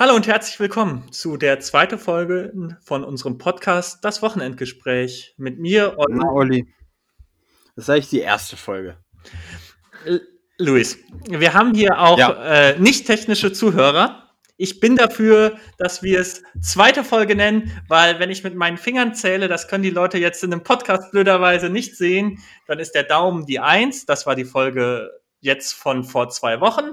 Hallo und herzlich willkommen zu der zweiten Folge von unserem Podcast Das Wochenendgespräch mit mir und Na, Olli. Das ist eigentlich die erste Folge. Luis, wir haben hier auch ja. äh, nicht technische Zuhörer. Ich bin dafür, dass wir es zweite Folge nennen, weil wenn ich mit meinen Fingern zähle, das können die Leute jetzt in einem Podcast blöderweise nicht sehen, dann ist der Daumen die Eins. Das war die Folge jetzt von vor zwei Wochen.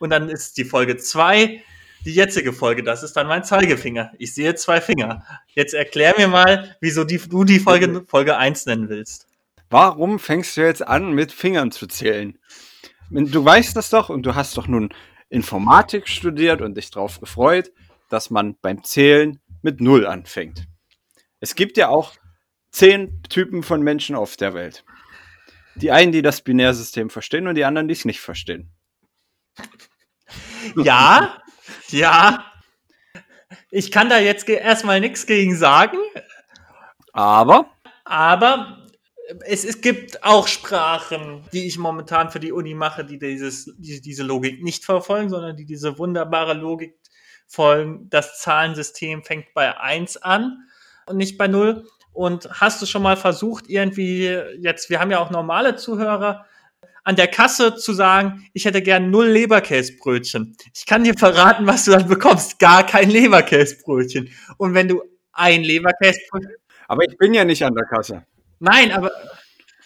Und dann ist die Folge zwei die jetzige Folge, das ist dann mein Zeigefinger. Ich sehe zwei Finger. Jetzt erklär mir mal, wieso die, du die Folge, Folge 1 nennen willst. Warum fängst du jetzt an, mit Fingern zu zählen? Du weißt das doch und du hast doch nun Informatik studiert und dich darauf gefreut, dass man beim Zählen mit Null anfängt. Es gibt ja auch zehn Typen von Menschen auf der Welt. Die einen, die das Binärsystem verstehen und die anderen, die es nicht verstehen. Ja, ja, ich kann da jetzt erstmal nichts gegen sagen. Aber? Aber es, es, gibt auch Sprachen, die ich momentan für die Uni mache, die dieses, die, diese Logik nicht verfolgen, sondern die diese wunderbare Logik folgen. Das Zahlensystem fängt bei 1 an und nicht bei 0. Und hast du schon mal versucht, irgendwie jetzt, wir haben ja auch normale Zuhörer, an der Kasse zu sagen, ich hätte gern null Leberkäsebrötchen. Ich kann dir verraten, was du dann bekommst. Gar kein Leberkäsebrötchen. Und wenn du ein Leberkäsebrötchen. Aber ich bin ja nicht an der Kasse. Nein, aber.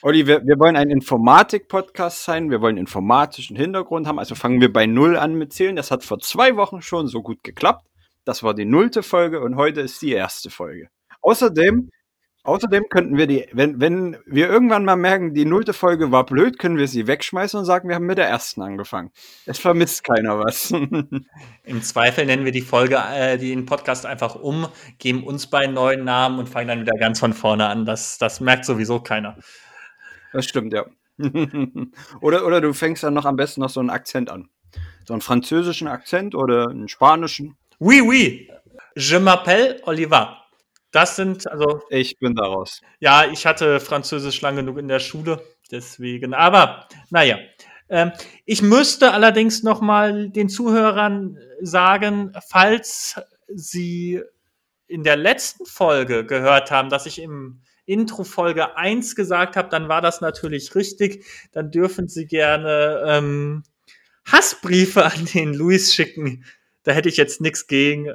Olli, wir, wir wollen ein Informatik-Podcast sein. Wir wollen informatischen Hintergrund haben. Also fangen wir bei Null an mit Zählen. Das hat vor zwei Wochen schon so gut geklappt. Das war die nullte Folge und heute ist die erste Folge. Außerdem Außerdem könnten wir die, wenn, wenn wir irgendwann mal merken, die nullte Folge war blöd, können wir sie wegschmeißen und sagen, wir haben mit der ersten angefangen. Es vermisst keiner was. Im Zweifel nennen wir die Folge, äh, den Podcast einfach um, geben uns beiden neuen Namen und fangen dann wieder ganz von vorne an. Das, das merkt sowieso keiner. Das stimmt, ja. oder, oder du fängst dann noch am besten noch so einen Akzent an. So einen französischen Akzent oder einen spanischen. Oui, oui. Je m'appelle Oliver. Das sind, also. Ich bin daraus. Ja, ich hatte Französisch lang genug in der Schule, deswegen. Aber, naja. Ähm, ich müsste allerdings noch mal den Zuhörern sagen, falls sie in der letzten Folge gehört haben, dass ich im Intro Folge 1 gesagt habe, dann war das natürlich richtig. Dann dürfen sie gerne ähm, Hassbriefe an den Luis schicken. Da hätte ich jetzt nichts gegen.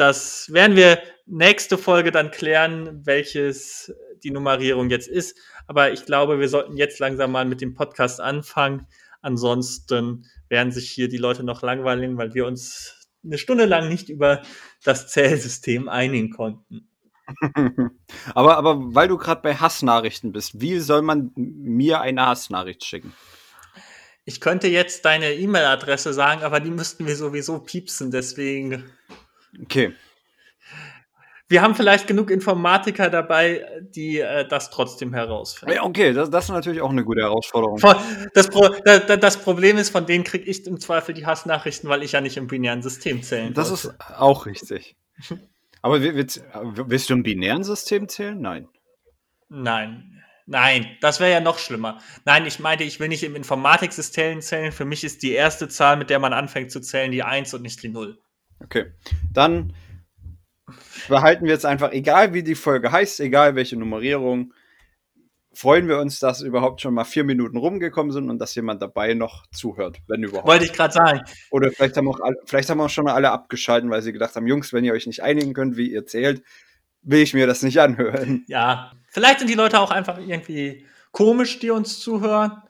Das werden wir nächste Folge dann klären, welches die Nummerierung jetzt ist. Aber ich glaube, wir sollten jetzt langsam mal mit dem Podcast anfangen. Ansonsten werden sich hier die Leute noch langweilen, weil wir uns eine Stunde lang nicht über das Zählsystem einigen konnten. aber, aber weil du gerade bei Hassnachrichten bist, wie soll man mir eine Hassnachricht schicken? Ich könnte jetzt deine E-Mail-Adresse sagen, aber die müssten wir sowieso piepsen, deswegen. Okay. Wir haben vielleicht genug Informatiker dabei, die äh, das trotzdem herausfinden. Ja, okay, das, das, ist natürlich auch eine gute Herausforderung. Das, Pro, das, das Problem ist, von denen kriege ich im Zweifel die Hassnachrichten, weil ich ja nicht im binären System zählen Das wollte. ist auch richtig. Aber willst, willst du im binären System zählen? Nein. Nein. Nein, das wäre ja noch schlimmer. Nein, ich meinte, ich will nicht im Informatiksystem zählen. Für mich ist die erste Zahl, mit der man anfängt zu zählen, die 1 und nicht die 0. Okay. Dann behalten wir jetzt einfach, egal wie die Folge heißt, egal welche Nummerierung, freuen wir uns, dass überhaupt schon mal vier Minuten rumgekommen sind und dass jemand dabei noch zuhört, wenn überhaupt. Wollte ich gerade sagen. Oder vielleicht haben, auch, vielleicht haben auch schon alle abgeschalten, weil sie gedacht haben, Jungs, wenn ihr euch nicht einigen könnt, wie ihr zählt, will ich mir das nicht anhören. Ja, vielleicht sind die Leute auch einfach irgendwie komisch, die uns zuhören.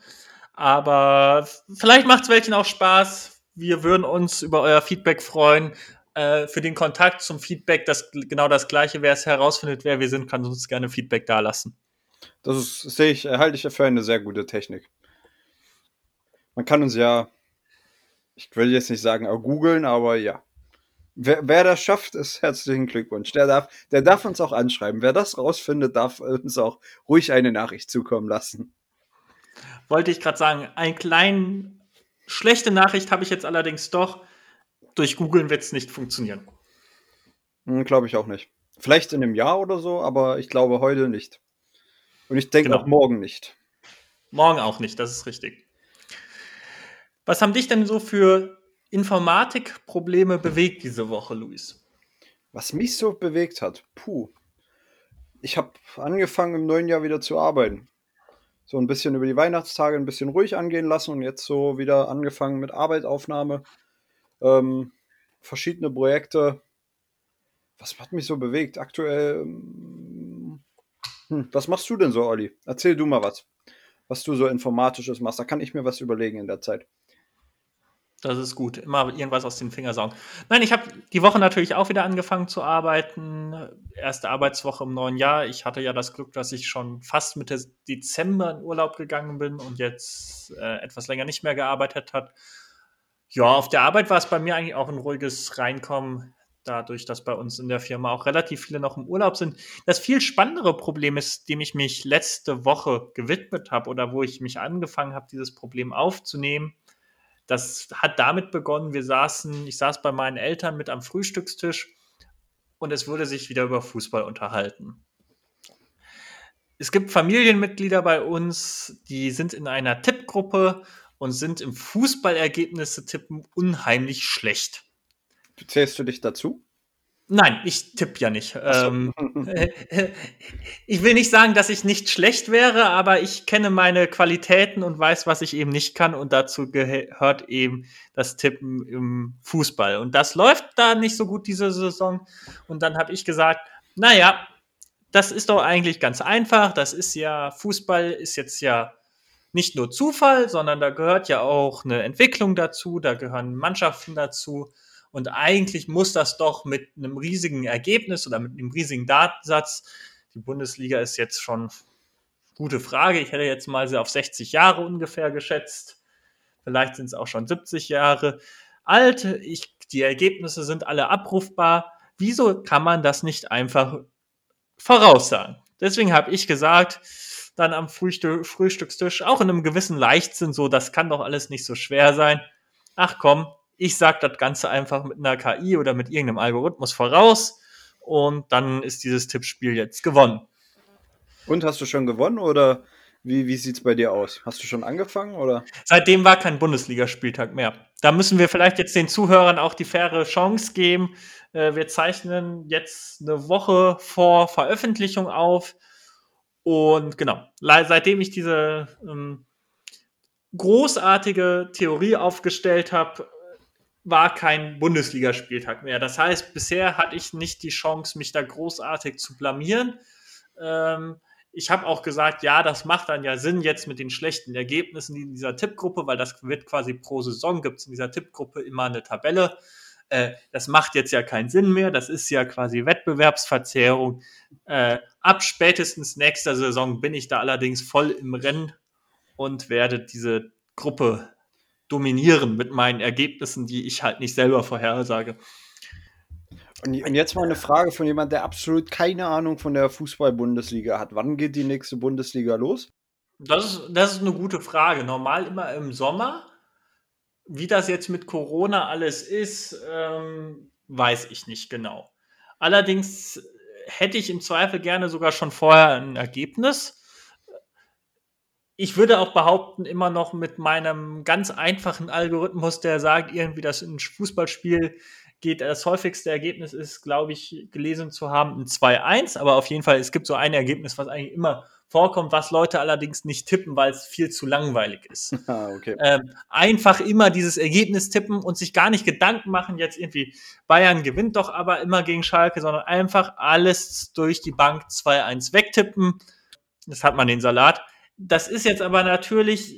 Aber vielleicht macht es welchen auch Spaß. Wir würden uns über euer Feedback freuen. Äh, für den Kontakt zum Feedback, das genau das gleiche, wer es herausfindet, wer wir sind, kann uns gerne Feedback dalassen. Das ist, sehe ich, halte ich für eine sehr gute Technik. Man kann uns ja, ich will jetzt nicht sagen, auch googeln, aber ja. Wer, wer, das schafft, ist herzlichen Glückwunsch. Der darf, der darf uns auch anschreiben. Wer das rausfindet, darf uns auch ruhig eine Nachricht zukommen lassen. Wollte ich gerade sagen, eine kleine schlechte Nachricht habe ich jetzt allerdings doch durch Googlen wird es nicht funktionieren. Hm, glaube ich auch nicht. Vielleicht in einem Jahr oder so, aber ich glaube heute nicht. Und ich denke genau. auch morgen nicht. Morgen auch nicht, das ist richtig. Was haben dich denn so für Informatikprobleme bewegt diese Woche, Luis? Was mich so bewegt hat, puh. Ich habe angefangen im neuen Jahr wieder zu arbeiten. So ein bisschen über die Weihnachtstage ein bisschen ruhig angehen lassen und jetzt so wieder angefangen mit Arbeitsaufnahme. Ähm, verschiedene Projekte. Was hat mich so bewegt? Aktuell. Hm, was machst du denn so, Olli? Erzähl du mal was. Was du so informatisches machst. Da kann ich mir was überlegen in der Zeit. Das ist gut. Immer irgendwas aus den Fingern saugen. Nein, ich habe die Woche natürlich auch wieder angefangen zu arbeiten. Erste Arbeitswoche im neuen Jahr. Ich hatte ja das Glück, dass ich schon fast Mitte Dezember in Urlaub gegangen bin und jetzt äh, etwas länger nicht mehr gearbeitet hat. Ja, auf der Arbeit war es bei mir eigentlich auch ein ruhiges Reinkommen, dadurch, dass bei uns in der Firma auch relativ viele noch im Urlaub sind. Das viel spannendere Problem ist, dem ich mich letzte Woche gewidmet habe oder wo ich mich angefangen habe, dieses Problem aufzunehmen das hat damit begonnen, wir saßen, ich saß bei meinen Eltern mit am Frühstückstisch und es wurde sich wieder über Fußball unterhalten. Es gibt Familienmitglieder bei uns, die sind in einer Tippgruppe und sind im Fußballergebnisse tippen unheimlich schlecht. Zählst du dich dazu? Nein, ich tippe ja nicht. Ähm, ich will nicht sagen, dass ich nicht schlecht wäre, aber ich kenne meine Qualitäten und weiß, was ich eben nicht kann. Und dazu gehört eben das Tippen im Fußball. Und das läuft da nicht so gut diese Saison. Und dann habe ich gesagt, naja, das ist doch eigentlich ganz einfach. Das ist ja, Fußball ist jetzt ja nicht nur Zufall, sondern da gehört ja auch eine Entwicklung dazu, da gehören Mannschaften dazu. Und eigentlich muss das doch mit einem riesigen Ergebnis oder mit einem riesigen Datensatz, die Bundesliga ist jetzt schon gute Frage. Ich hätte jetzt mal sie auf 60 Jahre ungefähr geschätzt. Vielleicht sind es auch schon 70 Jahre alt. Ich, die Ergebnisse sind alle abrufbar. Wieso kann man das nicht einfach voraussagen? Deswegen habe ich gesagt, dann am Frühstück, Frühstückstisch, auch in einem gewissen Leichtsinn, so, das kann doch alles nicht so schwer sein. Ach komm, ich sage das Ganze einfach mit einer KI oder mit irgendeinem Algorithmus voraus und dann ist dieses Tippspiel jetzt gewonnen. Und hast du schon gewonnen oder wie, wie sieht es bei dir aus? Hast du schon angefangen oder? Seitdem war kein Bundesligaspieltag mehr. Da müssen wir vielleicht jetzt den Zuhörern auch die faire Chance geben. Äh, wir zeichnen jetzt eine Woche vor Veröffentlichung auf. Und genau, seitdem ich diese ähm, großartige Theorie aufgestellt habe, war kein Bundesligaspieltag mehr. Das heißt, bisher hatte ich nicht die Chance, mich da großartig zu blamieren. Ähm, ich habe auch gesagt, ja, das macht dann ja Sinn jetzt mit den schlechten Ergebnissen in dieser Tippgruppe, weil das wird quasi pro Saison, gibt es in dieser Tippgruppe immer eine Tabelle. Äh, das macht jetzt ja keinen Sinn mehr. Das ist ja quasi Wettbewerbsverzerrung. Äh, ab spätestens nächster Saison bin ich da allerdings voll im Rennen und werde diese Gruppe dominieren mit meinen Ergebnissen, die ich halt nicht selber vorhersage. Und, jetzt mal eine Frage von jemand, der absolut keine Ahnung von der Fußball-Bundesliga hat. Wann geht die nächste Bundesliga los? Das ist, das ist eine gute Frage. Normal immer im Sommer. Wie das jetzt mit Corona alles ist, ähm, weiß ich nicht genau. Allerdings hätte ich im Zweifel gerne sogar schon vorher ein Ergebnis ich würde auch behaupten, immer noch mit meinem ganz einfachen Algorithmus, der sagt, irgendwie, dass ein Fußballspiel geht, das häufigste Ergebnis ist, glaube ich, gelesen zu haben, ein 2-1. Aber auf jeden Fall, es gibt so ein Ergebnis, was eigentlich immer vorkommt, was Leute allerdings nicht tippen, weil es viel zu langweilig ist. Ah, okay. ähm, einfach immer dieses Ergebnis tippen und sich gar nicht Gedanken machen, jetzt irgendwie Bayern gewinnt doch aber immer gegen Schalke, sondern einfach alles durch die Bank 2-1 wegtippen. Das hat man den Salat. Das ist jetzt aber natürlich,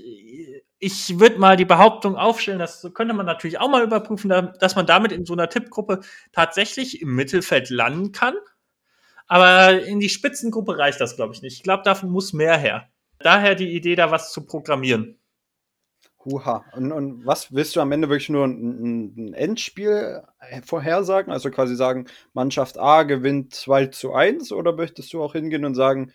ich würde mal die Behauptung aufstellen, das könnte man natürlich auch mal überprüfen, dass man damit in so einer Tippgruppe tatsächlich im Mittelfeld landen kann. Aber in die Spitzengruppe reicht das, glaube ich, nicht. Ich glaube, davon muss mehr her. Daher die Idee, da was zu programmieren. Huha. Und, und was willst du am Ende wirklich nur ein, ein, Endspiel vorhersagen? Also quasi sagen, Mannschaft A gewinnt 2 zu 1 oder möchtest du auch hingehen und sagen,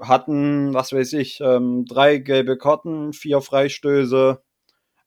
hatten, was weiß ich, ähm, drei gelbe Karten, vier Freistöße,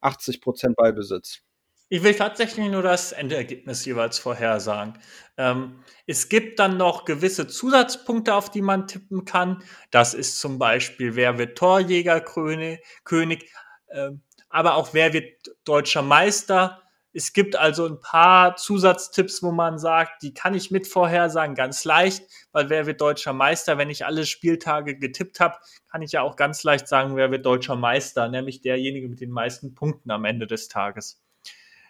80 Prozent Ballbesitz. Ich will tatsächlich nur das Endergebnis jeweils vorhersagen. Ähm, es gibt dann noch gewisse Zusatzpunkte, auf die man tippen kann. Das ist zum Beispiel, wer wird Torjägerkönig, König, äh, aber auch wer wird deutscher Meister. Es gibt also ein paar Zusatztipps, wo man sagt, die kann ich mit vorhersagen, ganz leicht, weil wer wird deutscher Meister? Wenn ich alle Spieltage getippt habe, kann ich ja auch ganz leicht sagen, wer wird deutscher Meister, nämlich derjenige mit den meisten Punkten am Ende des Tages.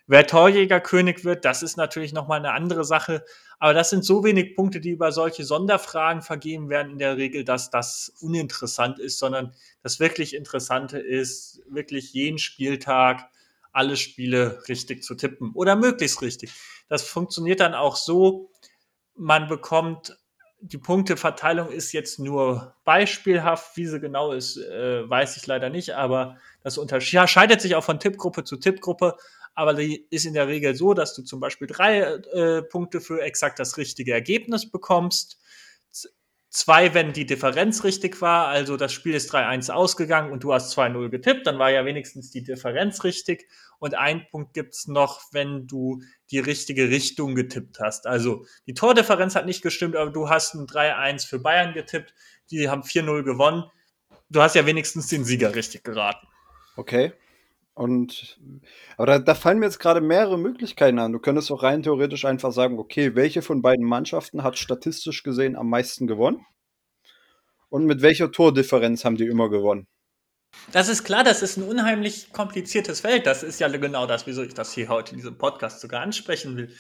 Wer Torjägerkönig wird, das ist natürlich nochmal eine andere Sache. Aber das sind so wenig Punkte, die über solche Sonderfragen vergeben werden in der Regel, dass das uninteressant ist, sondern das wirklich Interessante ist, wirklich jeden Spieltag alle Spiele richtig zu tippen oder möglichst richtig. Das funktioniert dann auch so, man bekommt die Punkteverteilung ist jetzt nur beispielhaft. Wie sie genau ist, äh, weiß ich leider nicht, aber das unterscheidet sich auch von Tippgruppe zu Tippgruppe. Aber die ist in der Regel so, dass du zum Beispiel drei äh, Punkte für exakt das richtige Ergebnis bekommst. Zwei, wenn die Differenz richtig war, also das Spiel ist 3-1 ausgegangen und du hast 2-0 getippt, dann war ja wenigstens die Differenz richtig. Und ein Punkt gibt's noch, wenn du die richtige Richtung getippt hast. Also die Tordifferenz hat nicht gestimmt, aber du hast ein 3-1 für Bayern getippt. Die haben 4-0 gewonnen. Du hast ja wenigstens den Sieger richtig geraten. Okay. Und aber da, da fallen mir jetzt gerade mehrere Möglichkeiten an. Du könntest auch rein theoretisch einfach sagen, okay, welche von beiden Mannschaften hat statistisch gesehen am meisten gewonnen? Und mit welcher Tordifferenz haben die immer gewonnen? Das ist klar, das ist ein unheimlich kompliziertes Feld. Das ist ja genau das, wieso ich das hier heute in diesem Podcast sogar ansprechen will.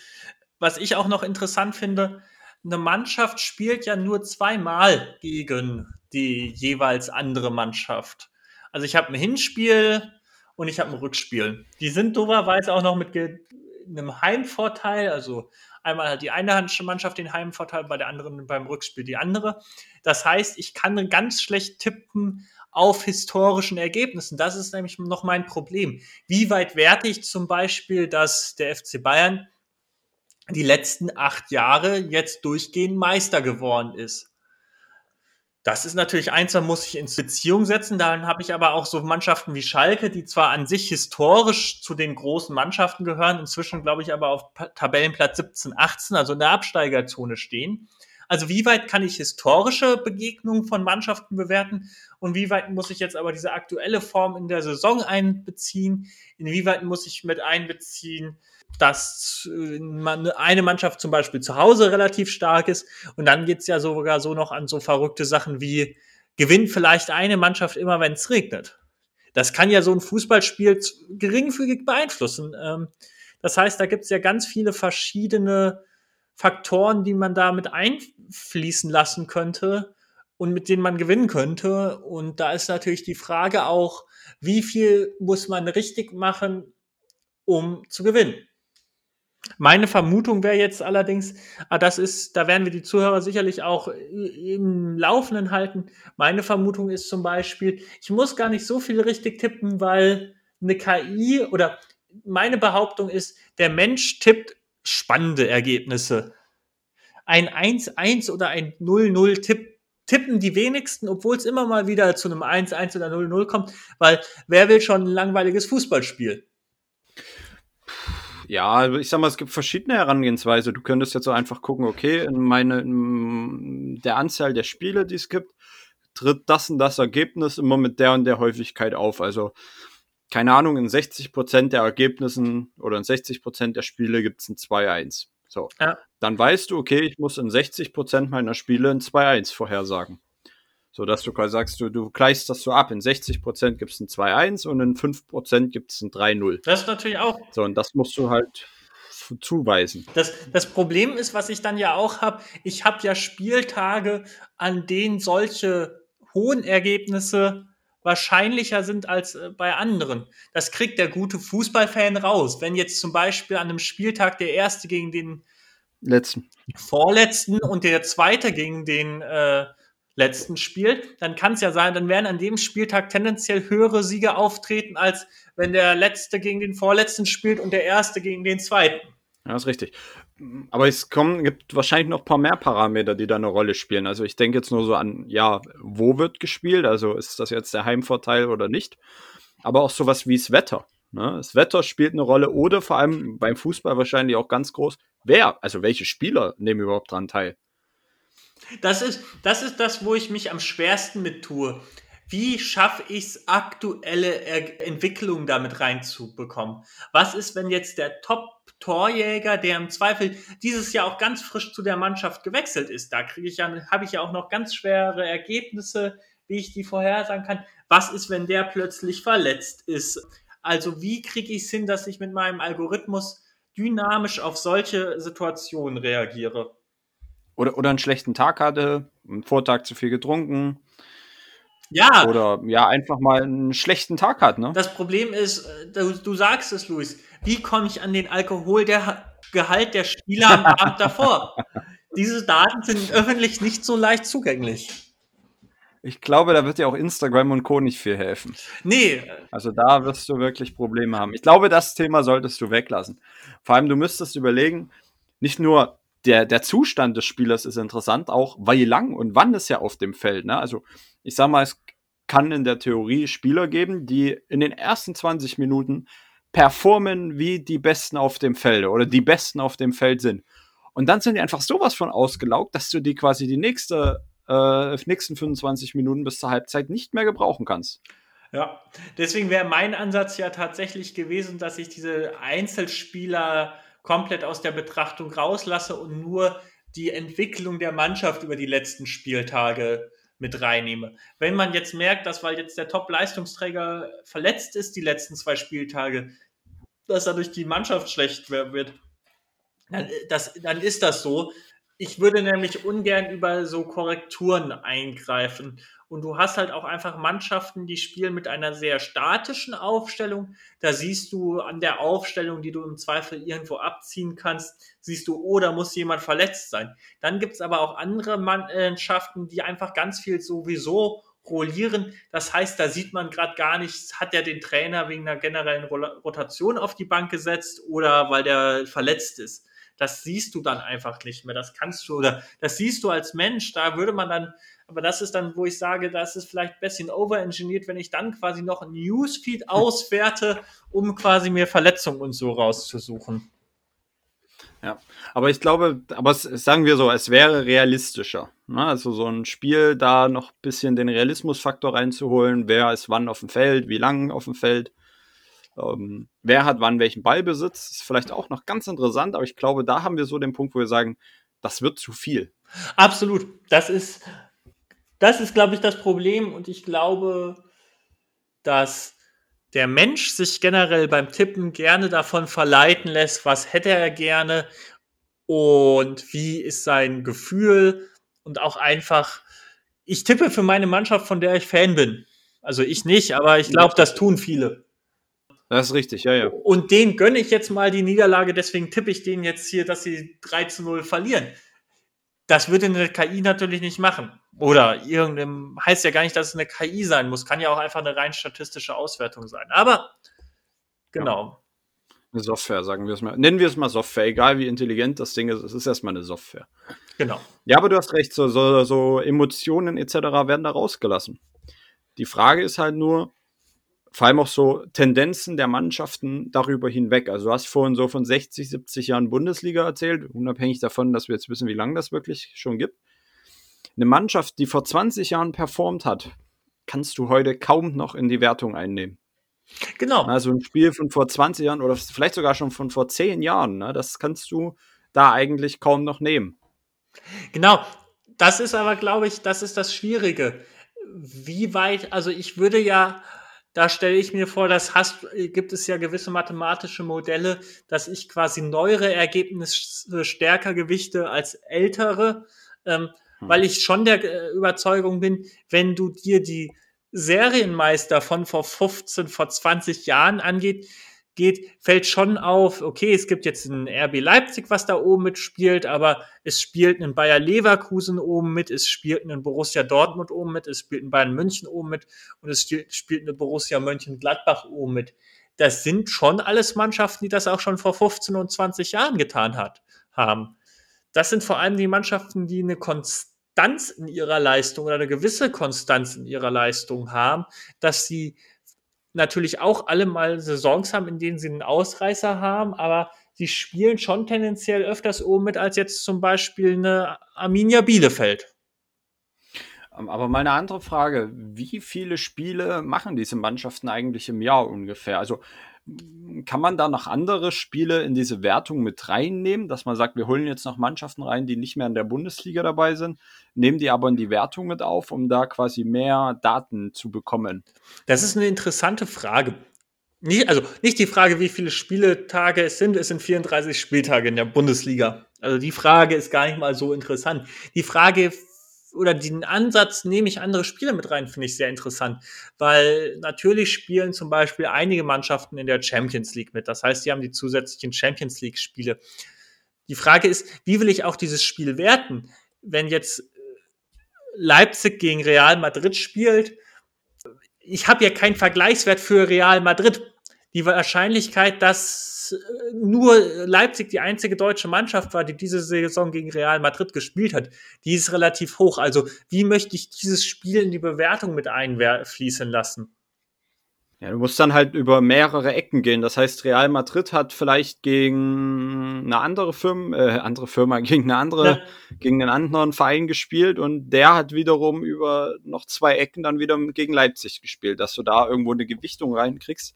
Was ich auch noch interessant finde, eine Mannschaft spielt ja nur zweimal gegen die jeweils andere Mannschaft. Also ich habe ein Hinspiel, und ich habe ein Rückspiel. Die sind doverweise auch noch mit einem Heimvorteil, also einmal hat die eine Mannschaft den Heimvorteil, bei der anderen beim Rückspiel die andere. Das heißt, ich kann ganz schlecht tippen auf historischen Ergebnissen. Das ist nämlich noch mein Problem. Wie weit werte ich zum Beispiel, dass der FC Bayern die letzten acht Jahre jetzt durchgehend Meister geworden ist? Das ist natürlich eins, da muss ich ins Beziehung setzen. Dann habe ich aber auch so Mannschaften wie Schalke, die zwar an sich historisch zu den großen Mannschaften gehören, inzwischen glaube ich aber auf Tabellenplatz 17, 18, also in der Absteigerzone stehen. Also wie weit kann ich historische Begegnungen von Mannschaften bewerten und wie weit muss ich jetzt aber diese aktuelle Form in der Saison einbeziehen? Inwieweit muss ich mit einbeziehen, dass äh, eine Mannschaft zum Beispiel zu Hause relativ stark ist. Und dann geht's ja sogar so noch an so verrückte Sachen wie, gewinnt vielleicht eine Mannschaft immer, wenn es regnet. Das kann ja so ein Fußballspiel geringfügig beeinflussen. Ähm, das heißt, da gibt's ja ganz viele verschiedene Faktoren, die man da mit einfließen lassen könnte und mit denen man gewinnen könnte. Und da ist natürlich die Frage auch, wie viel muss man richtig machen, um zu gewinnen? Meine Vermutung wäre jetzt allerdings, ah, das ist, da werden wir die Zuhörer sicherlich auch im Laufenden halten. Meine Vermutung ist zum Beispiel, ich muss gar nicht so viel richtig tippen, weil eine KI oder meine Behauptung ist, der Mensch tippt spannende Ergebnisse. Ein 1-1 oder ein 0-0 tipp, tippen die wenigsten, obwohl es immer mal wieder zu einem 1-1 oder 0-0 kommt, weil wer will schon ein langweiliges Fußballspiel? Ja, also ich sag mal, es gibt verschiedene Herangehensweise. Du könntest jetzt so einfach gucken, okay, in meine, in der Anzahl der Spiele, die es gibt, tritt das und das Ergebnis immer mit der und der Häufigkeit auf. Also, keine Ahnung, in 60 Prozent der Ergebnissen oder in 60 Prozent der Spiele gibt es ein 2-1. So. Ja. Dann weißt du, okay, ich muss in 60 Prozent meiner Spiele ein 2-1 vorhersagen. So dass du quasi sagst, du, du gleichst das so ab. In 60 Prozent gibt es ein 2-1 und in 5 Prozent gibt es ein 3-0. Das ist natürlich auch. So, und das musst du halt zuweisen. Das, das Problem ist, was ich dann ja auch habe, ich habe ja Spieltage, an denen solche hohen Ergebnisse wahrscheinlicher sind als äh, bei anderen. Das kriegt der gute Fußballfan raus. Wenn jetzt zum Beispiel an einem Spieltag der erste gegen den letzten vorletzten und der zweite gegen den äh, letzten spielt, dann kann es ja sein, dann werden an dem Spieltag tendenziell höhere Siege auftreten, als wenn der letzte gegen den vorletzten spielt und der erste gegen den zweiten. Ja, ist richtig. Aber es kommen, gibt wahrscheinlich noch ein paar mehr Parameter, die da eine Rolle spielen. Also ich denke jetzt nur so an, ja, wo wird gespielt? Also ist das jetzt der Heimvorteil oder nicht? Aber auch sowas wie das Wetter. Ne? Das Wetter spielt eine Rolle oder vor allem beim Fußball wahrscheinlich auch ganz groß. Wer, also welche Spieler nehmen überhaupt dran teil? Das ist, das ist das, wo ich mich am schwersten mit tue. wie schaffe ich es, aktuelle er Entwicklungen damit reinzubekommen? Was ist, wenn jetzt der Top-Torjäger, der im Zweifel dieses Jahr auch ganz frisch zu der Mannschaft gewechselt ist, da kriege ich ja, habe ich ja auch noch ganz schwere Ergebnisse, wie ich die vorhersagen kann. Was ist, wenn der plötzlich verletzt ist? Also wie kriege ich es hin, dass ich mit meinem Algorithmus dynamisch auf solche Situationen reagiere? Oder, oder einen schlechten Tag hatte, einen Vortag zu viel getrunken, ja. Oder ja, einfach mal einen schlechten Tag hat, ne? Das Problem ist, äh, du, du sagst es, Luis, wie komme ich an den Alkoholgehalt der Spieler am Abend davor? Diese Daten sind öffentlich nicht so leicht zugänglich. Ich glaube, da wird dir auch Instagram und Co. nicht viel helfen. Nee. Also da wirst du wirklich Probleme haben. Ich glaube, das Thema solltest du weglassen. Vor allem, du müsstest überlegen, nicht nur der, der Zustand des Spielers ist interessant, auch wie lang und wann ist er auf dem Feld. Ne? Also ich sag mal, es kann in der Theorie Spieler geben, die in den ersten 20 Minuten performen wie die Besten auf dem Feld oder die Besten auf dem Feld sind. Und dann sind die einfach sowas von ausgelaugt, dass du die quasi die nächste, äh, nächsten 25 Minuten bis zur Halbzeit nicht mehr gebrauchen kannst. Ja, deswegen wäre mein Ansatz ja tatsächlich gewesen, dass ich diese Einzelspieler komplett aus der Betrachtung rauslasse und nur die Entwicklung der Mannschaft über die letzten Spieltage mit reinnehme. Wenn man jetzt merkt, dass weil jetzt der Top-Leistungsträger verletzt ist die letzten zwei Spieltage, dass dadurch die Mannschaft schlecht wird, dann, das, dann ist das so. Ich würde nämlich ungern über so Korrekturen eingreifen. Und du hast halt auch einfach Mannschaften, die spielen mit einer sehr statischen Aufstellung. Da siehst du an der Aufstellung, die du im Zweifel irgendwo abziehen kannst, siehst du, oh, da muss jemand verletzt sein. Dann gibt's aber auch andere Mannschaften, die einfach ganz viel sowieso rollieren. Das heißt, da sieht man gerade gar nichts, hat er den Trainer wegen einer generellen Rotation auf die Bank gesetzt oder weil der verletzt ist das siehst du dann einfach nicht mehr. Das kannst du oder das siehst du als Mensch. Da würde man dann, aber das ist dann, wo ich sage, das ist vielleicht ein bisschen overengineert, wenn ich dann quasi noch ein Newsfeed auswerte, um quasi mir Verletzungen und so rauszusuchen. Ja, aber ich glaube, aber es, sagen wir so, es wäre realistischer. Ne? Also so ein Spiel, da noch ein bisschen den Realismusfaktor reinzuholen, wer ist wann auf dem Feld, wie lang auf dem Feld. Ähm, wer hat wann welchen Ballbesitz, ist vielleicht auch noch ganz interessant, aber ich glaube, da haben wir so den Punkt, wo wir sagen, das wird zu viel. Absolut. Das ist, das ist, glaube ich, das Problem und ich glaube, dass der Mensch sich generell beim Tippen gerne davon verleiten lässt, was hätte er gerne und wie ist sein Gefühl und auch einfach, ich tippe für meine Mannschaft, von der ich Fan bin. Also ich nicht, aber ich glaube, das tun viele. Das ist richtig, ja, ja. Und den gönne ich jetzt mal die Niederlage, deswegen tippe ich denen jetzt hier, dass sie 3 zu 0 verlieren. Das würde eine KI natürlich nicht machen. Oder irgendeinem, heißt ja gar nicht, dass es eine KI sein muss. Kann ja auch einfach eine rein statistische Auswertung sein. Aber, genau. Ja. Eine Software, sagen wir es mal. Nennen wir es mal Software, egal wie intelligent das Ding ist, es ist erstmal eine Software. Genau. Ja, aber du hast recht, so, so, so Emotionen etc. werden da rausgelassen. Die Frage ist halt nur, vor allem auch so Tendenzen der Mannschaften darüber hinweg. Also du hast vorhin so von 60, 70 Jahren Bundesliga erzählt, unabhängig davon, dass wir jetzt wissen, wie lange das wirklich schon gibt. Eine Mannschaft, die vor 20 Jahren performt hat, kannst du heute kaum noch in die Wertung einnehmen. Genau. Also ein Spiel von vor 20 Jahren oder vielleicht sogar schon von vor 10 Jahren, ne, das kannst du da eigentlich kaum noch nehmen. Genau. Das ist aber, glaube ich, das ist das Schwierige. Wie weit, also ich würde ja da stelle ich mir vor, das hast, gibt es ja gewisse mathematische Modelle, dass ich quasi neuere Ergebnisse stärker gewichte als ältere, ähm, hm. weil ich schon der äh, Überzeugung bin, wenn du dir die Serienmeister von vor 15, vor 20 Jahren angeht, geht, fällt schon auf, okay, es gibt jetzt ein RB Leipzig, was da oben mitspielt, aber es spielt ein Bayer Leverkusen oben mit, es spielt ein Borussia Dortmund oben mit, es spielt ein Bayern München oben mit und es spielt eine Borussia Mönchengladbach oben mit. Das sind schon alles Mannschaften, die das auch schon vor 15 und 20 Jahren getan hat, haben. Das sind vor allem die Mannschaften, die eine Konstanz in ihrer Leistung oder eine gewisse Konstanz in ihrer Leistung haben, dass sie natürlich auch alle mal Saisons haben, in denen sie einen Ausreißer haben, aber sie spielen schon tendenziell öfters oben mit als jetzt zum Beispiel eine Arminia Bielefeld. Ähm, aber meine andere Frage, wie viele Spiele machen diese Mannschaften eigentlich im Jahr ungefähr? Also kann man da noch andere Spiele in diese Wertung mit reinnehmen, dass man sagt, wir holen jetzt noch Mannschaften rein, die nicht mehr in der Bundesliga dabei sind, nehmen die aber in die Wertung mit auf, um da quasi mehr Daten zu bekommen? Das ist eine interessante Frage. Nicht, also nicht die Frage, wie viele Spieltage es sind, es sind 34 Spieltage in der Bundesliga. Also die Frage ist gar nicht mal so interessant. Die Frage oder den Ansatz, nehme ich andere Spiele mit rein, finde ich sehr interessant. Weil natürlich spielen zum Beispiel einige Mannschaften in der Champions League mit. Das heißt, die haben die zusätzlichen Champions League-Spiele. Die Frage ist, wie will ich auch dieses Spiel werten? Wenn jetzt Leipzig gegen Real Madrid spielt, ich habe ja keinen Vergleichswert für Real Madrid. Die Wahrscheinlichkeit, dass äh, nur Leipzig die einzige deutsche Mannschaft war, die diese Saison gegen Real Madrid gespielt hat, die ist relativ hoch. Also wie möchte ich dieses Spiel in die Bewertung mit einfließen lassen? Ja, du musst dann halt über mehrere Ecken gehen. Das heißt, Real Madrid hat vielleicht gegen eine andere Firma, äh, andere Firma, gegen eine andere, ja. gegen einen anderen Verein gespielt und der hat wiederum über noch zwei Ecken dann wieder gegen Leipzig gespielt, dass du da irgendwo eine Gewichtung reinkriegst.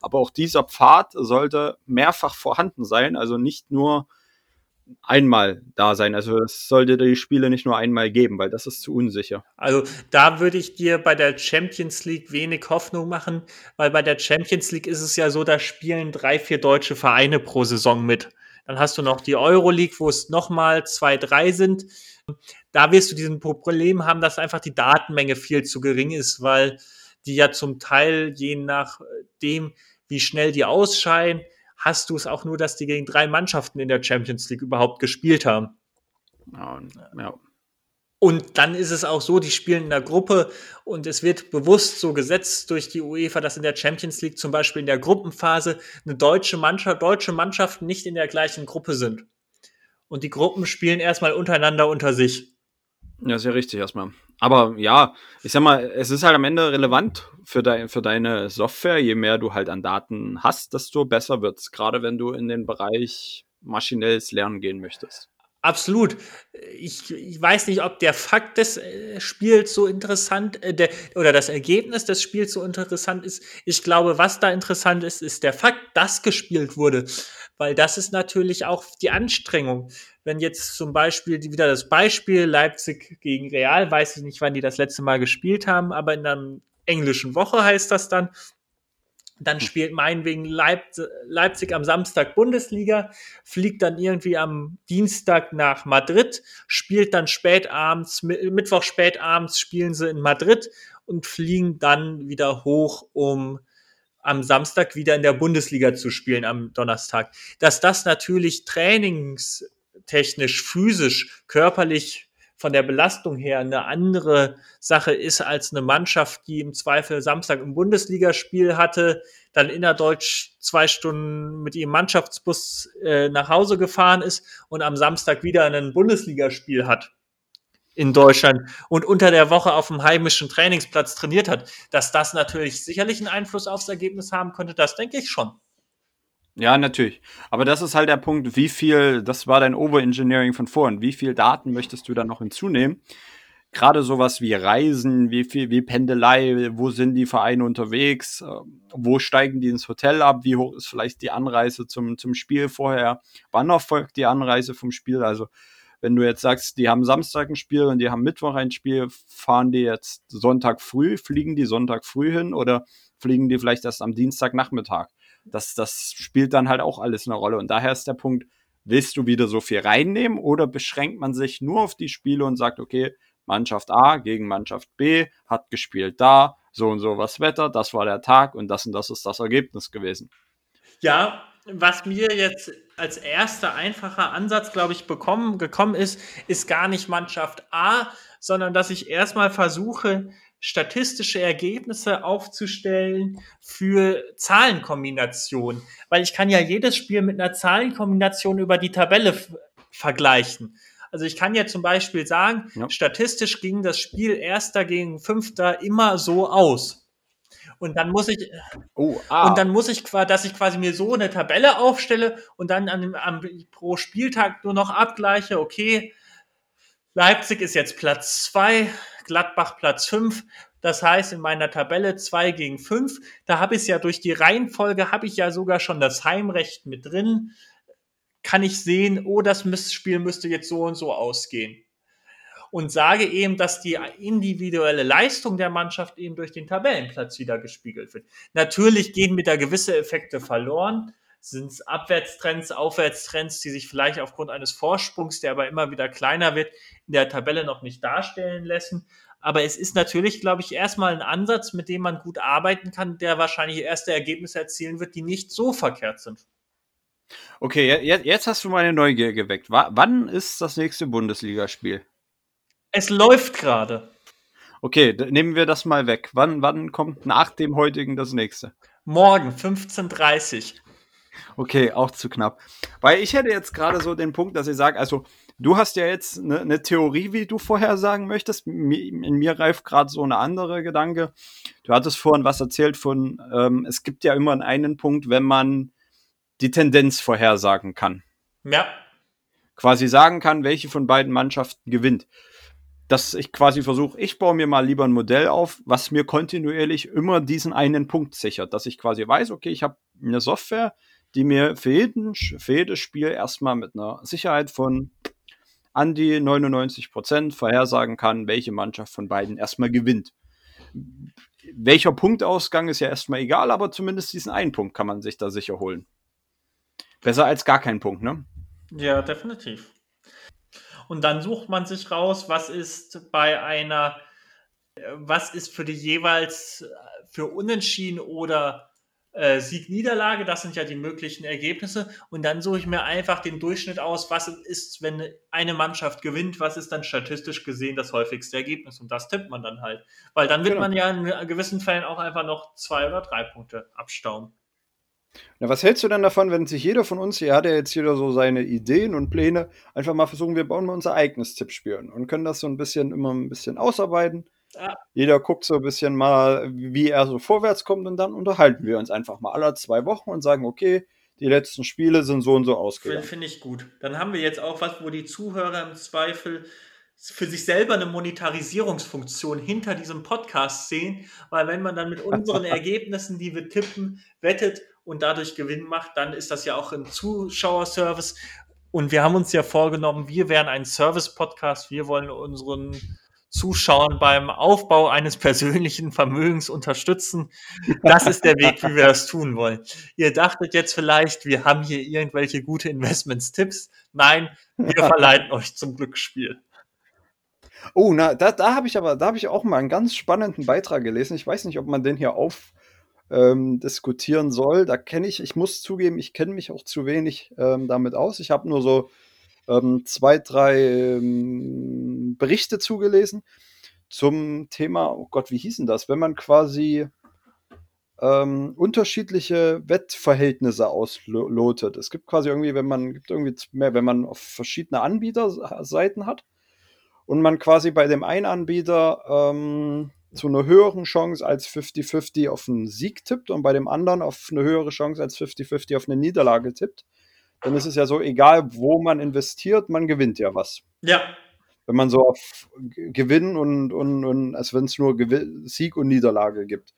Aber auch dieser Pfad sollte mehrfach vorhanden sein, also nicht nur einmal da sein. Also es sollte die Spiele nicht nur einmal geben, weil das ist zu unsicher. Also da würde ich dir bei der Champions League wenig Hoffnung machen, weil bei der Champions League ist es ja so, da spielen drei, vier deutsche Vereine pro Saison mit. Dann hast du noch die Euroleague, wo es nochmal zwei, drei sind. Da wirst du diesen Problem haben, dass einfach die Datenmenge viel zu gering ist, weil die ja zum Teil je nachdem, wie schnell die ausscheiden, hast du es auch nur, dass die gegen drei Mannschaften in der Champions League überhaupt gespielt haben. Ja. Und dann ist es auch so, die spielen in der Gruppe und es wird bewusst so gesetzt durch die UEFA, dass in der Champions League zum Beispiel in der Gruppenphase eine deutsche Mannschaft, deutsche Mannschaften nicht in der gleichen Gruppe sind. Und die Gruppen spielen erstmal untereinander unter sich. Ja, ja richtig erstmal. Aber ja, ich sag mal, es ist halt am Ende relevant für, dein, für deine Software. Je mehr du halt an Daten hast, desto besser wird's. Gerade wenn du in den Bereich maschinelles Lernen gehen möchtest. Absolut. Ich, ich weiß nicht, ob der Fakt des äh, Spiels so interessant äh, der, oder das Ergebnis des Spiels so interessant ist. Ich glaube, was da interessant ist, ist der Fakt, dass gespielt wurde. Weil das ist natürlich auch die Anstrengung. Wenn jetzt zum Beispiel wieder das Beispiel Leipzig gegen Real, weiß ich nicht, wann die das letzte Mal gespielt haben, aber in einer englischen Woche heißt das dann, dann hm. spielt meinetwegen Leipzig, Leipzig am Samstag Bundesliga, fliegt dann irgendwie am Dienstag nach Madrid, spielt dann spätabends, Mittwoch spätabends spielen sie in Madrid und fliegen dann wieder hoch, um am Samstag wieder in der Bundesliga zu spielen am Donnerstag. Dass das natürlich trainingstechnisch, physisch, körperlich von der Belastung her eine andere Sache ist als eine Mannschaft, die im Zweifel Samstag ein Bundesligaspiel hatte, dann innerdeutsch zwei Stunden mit ihrem Mannschaftsbus äh, nach Hause gefahren ist und am Samstag wieder ein Bundesligaspiel hat in Deutschland und unter der Woche auf dem heimischen Trainingsplatz trainiert hat, dass das natürlich sicherlich einen Einfluss aufs Ergebnis haben könnte, das denke ich schon. Ja, natürlich. Aber das ist halt der Punkt, wie viel, das war dein Overengineering von vorhin, wie viel Daten möchtest du dann noch hinzunehmen? Gerade sowas wie Reisen, wie viel, wie Pendelei, wo sind die Vereine unterwegs, ähm, wo steigen die ins Hotel ab, wie hoch ist vielleicht die Anreise zum, zum Spiel vorher, wann erfolgt die Anreise vom Spiel, also wenn du jetzt sagst, die haben Samstag ein Spiel und die haben Mittwoch ein Spiel, fahren die jetzt Sonntag früh, fliegen die Sonntag früh hin oder fliegen die vielleicht erst am Dienstagnachmittag? Das, das spielt dann halt auch alles eine Rolle. Und daher ist der Punkt, willst du wieder so viel reinnehmen oder beschränkt man sich nur auf die Spiele und sagt, okay, Mannschaft A gegen Mannschaft B hat gespielt da, so und so was Wetter, das war der Tag und das und das ist das Ergebnis gewesen. Ja, was mir jetzt als erster einfacher Ansatz, glaube ich, bekommen, gekommen ist, ist gar nicht Mannschaft A, sondern dass ich erstmal versuche, statistische Ergebnisse aufzustellen für Zahlenkombinationen. Weil ich kann ja jedes Spiel mit einer Zahlenkombination über die Tabelle vergleichen. Also ich kann ja zum Beispiel sagen, ja. statistisch ging das Spiel Erster gegen Fünfter immer so aus. Und dann muss ich, oh, ah. und dann muss ich, dass ich quasi mir so eine Tabelle aufstelle und dann an, an, pro Spieltag nur noch abgleiche, okay, Leipzig ist jetzt Platz zwei Gladbach Platz 5. Das heißt, in meiner Tabelle 2 gegen 5, da habe ich es ja durch die Reihenfolge, habe ich ja sogar schon das Heimrecht mit drin. Kann ich sehen, oh, das Spiel müsste jetzt so und so ausgehen. Und sage eben, dass die individuelle Leistung der Mannschaft eben durch den Tabellenplatz wieder gespiegelt wird. Natürlich gehen mit da gewisse Effekte verloren sind es Abwärtstrends, Aufwärtstrends, die sich vielleicht aufgrund eines Vorsprungs, der aber immer wieder kleiner wird, in der Tabelle noch nicht darstellen lassen. Aber es ist natürlich, glaube ich, erstmal ein Ansatz, mit dem man gut arbeiten kann, der wahrscheinlich erste Ergebnisse erzielen wird, die nicht so verkehrt sind. Okay, jetzt hast du meine Neugier geweckt. Wann ist das nächste Bundesligaspiel? Es läuft gerade. Okay, nehmen wir das mal weg. Wann, wann kommt nach dem heutigen das nächste? Morgen, 15.30 Uhr. Okay, auch zu knapp. Weil ich hätte jetzt gerade so den Punkt, dass ich sage, also du hast ja jetzt eine, eine Theorie, wie du vorher sagen möchtest. In mir reift gerade so eine andere Gedanke. Du hattest vorhin was erzählt von, ähm, es gibt ja immer einen Punkt, wenn man die Tendenz vorhersagen kann. Ja. Quasi sagen kann, welche von beiden Mannschaften gewinnt. Dass ich quasi versuche, ich baue mir mal lieber ein Modell auf, was mir kontinuierlich immer diesen einen Punkt sichert. Dass ich quasi weiß, okay, ich habe eine Software, die mir für, jeden, für jedes Spiel erstmal mit einer Sicherheit von an die 99 Prozent vorhersagen kann, welche Mannschaft von beiden erstmal gewinnt. Welcher Punktausgang ist ja erstmal egal, aber zumindest diesen einen Punkt kann man sich da sicher holen. Besser als gar keinen Punkt, ne? Ja, definitiv. Und dann sucht man sich raus, was ist bei einer, was ist für die jeweils für Unentschieden oder äh, Sieg-Niederlage, das sind ja die möglichen Ergebnisse. Und dann suche ich mir einfach den Durchschnitt aus, was ist, wenn eine Mannschaft gewinnt, was ist dann statistisch gesehen das häufigste Ergebnis. Und das tippt man dann halt. Weil dann wird genau. man ja in gewissen Fällen auch einfach noch zwei oder drei Punkte abstauben. Na, was hältst du denn davon, wenn sich jeder von uns, hier hat ja jetzt jeder so seine Ideen und Pläne, einfach mal versuchen, wir bauen mal unser eigenes Tippspiel und können das so ein bisschen immer ein bisschen ausarbeiten ja. Jeder guckt so ein bisschen mal, wie er so vorwärts kommt und dann unterhalten wir uns einfach mal alle zwei Wochen und sagen, okay, die letzten Spiele sind so und so ausgegangen. Finde ich gut. Dann haben wir jetzt auch was, wo die Zuhörer im Zweifel für sich selber eine Monetarisierungsfunktion hinter diesem Podcast sehen, weil wenn man dann mit unseren Ergebnissen, die wir tippen, wettet und dadurch Gewinn macht, dann ist das ja auch ein Zuschauerservice. Und wir haben uns ja vorgenommen, wir wären ein Service-Podcast. Wir wollen unseren Zuschauern beim Aufbau eines persönlichen Vermögens unterstützen. Das ist der Weg, wie wir das tun wollen. Ihr dachtet jetzt vielleicht, wir haben hier irgendwelche gute Investments-Tipps. Nein, wir verleiten euch zum Glücksspiel. Oh, na, da, da habe ich aber, da habe ich auch mal einen ganz spannenden Beitrag gelesen. Ich weiß nicht, ob man den hier auf ähm, diskutieren soll. Da kenne ich, ich muss zugeben, ich kenne mich auch zu wenig ähm, damit aus. Ich habe nur so ähm, zwei, drei Berichte zugelesen zum Thema, oh Gott, wie hießen das? Wenn man quasi ähm, unterschiedliche Wettverhältnisse auslotet. Es gibt quasi irgendwie, wenn man gibt irgendwie mehr, wenn man auf verschiedene Anbieterseiten hat und man quasi bei dem einen Anbieter ähm, zu einer höheren Chance als 50-50 auf einen Sieg tippt und bei dem anderen auf eine höhere Chance als 50-50 auf eine Niederlage tippt, dann ist es ja so, egal wo man investiert, man gewinnt ja was. Ja. Wenn man so auf Gewinn und, und, und als wenn es nur Gewinn, Sieg und Niederlage gibt.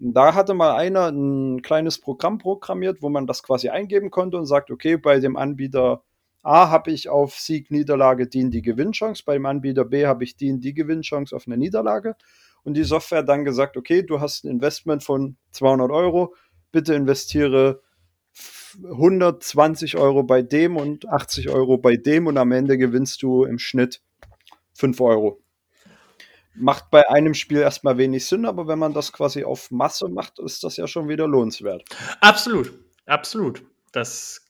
Da hatte mal einer ein kleines Programm programmiert, wo man das quasi eingeben konnte und sagt, okay, bei dem Anbieter A habe ich auf Sieg, Niederlage die die Gewinnchance, beim Anbieter B habe ich die die Gewinnchance auf eine Niederlage. Und die Software dann gesagt, okay, du hast ein Investment von 200 Euro, bitte investiere 120 Euro bei dem und 80 Euro bei dem und am Ende gewinnst du im Schnitt 5 Euro. Macht bei einem Spiel erstmal wenig Sinn, aber wenn man das quasi auf Masse macht, ist das ja schon wieder lohnenswert. Absolut, absolut. Das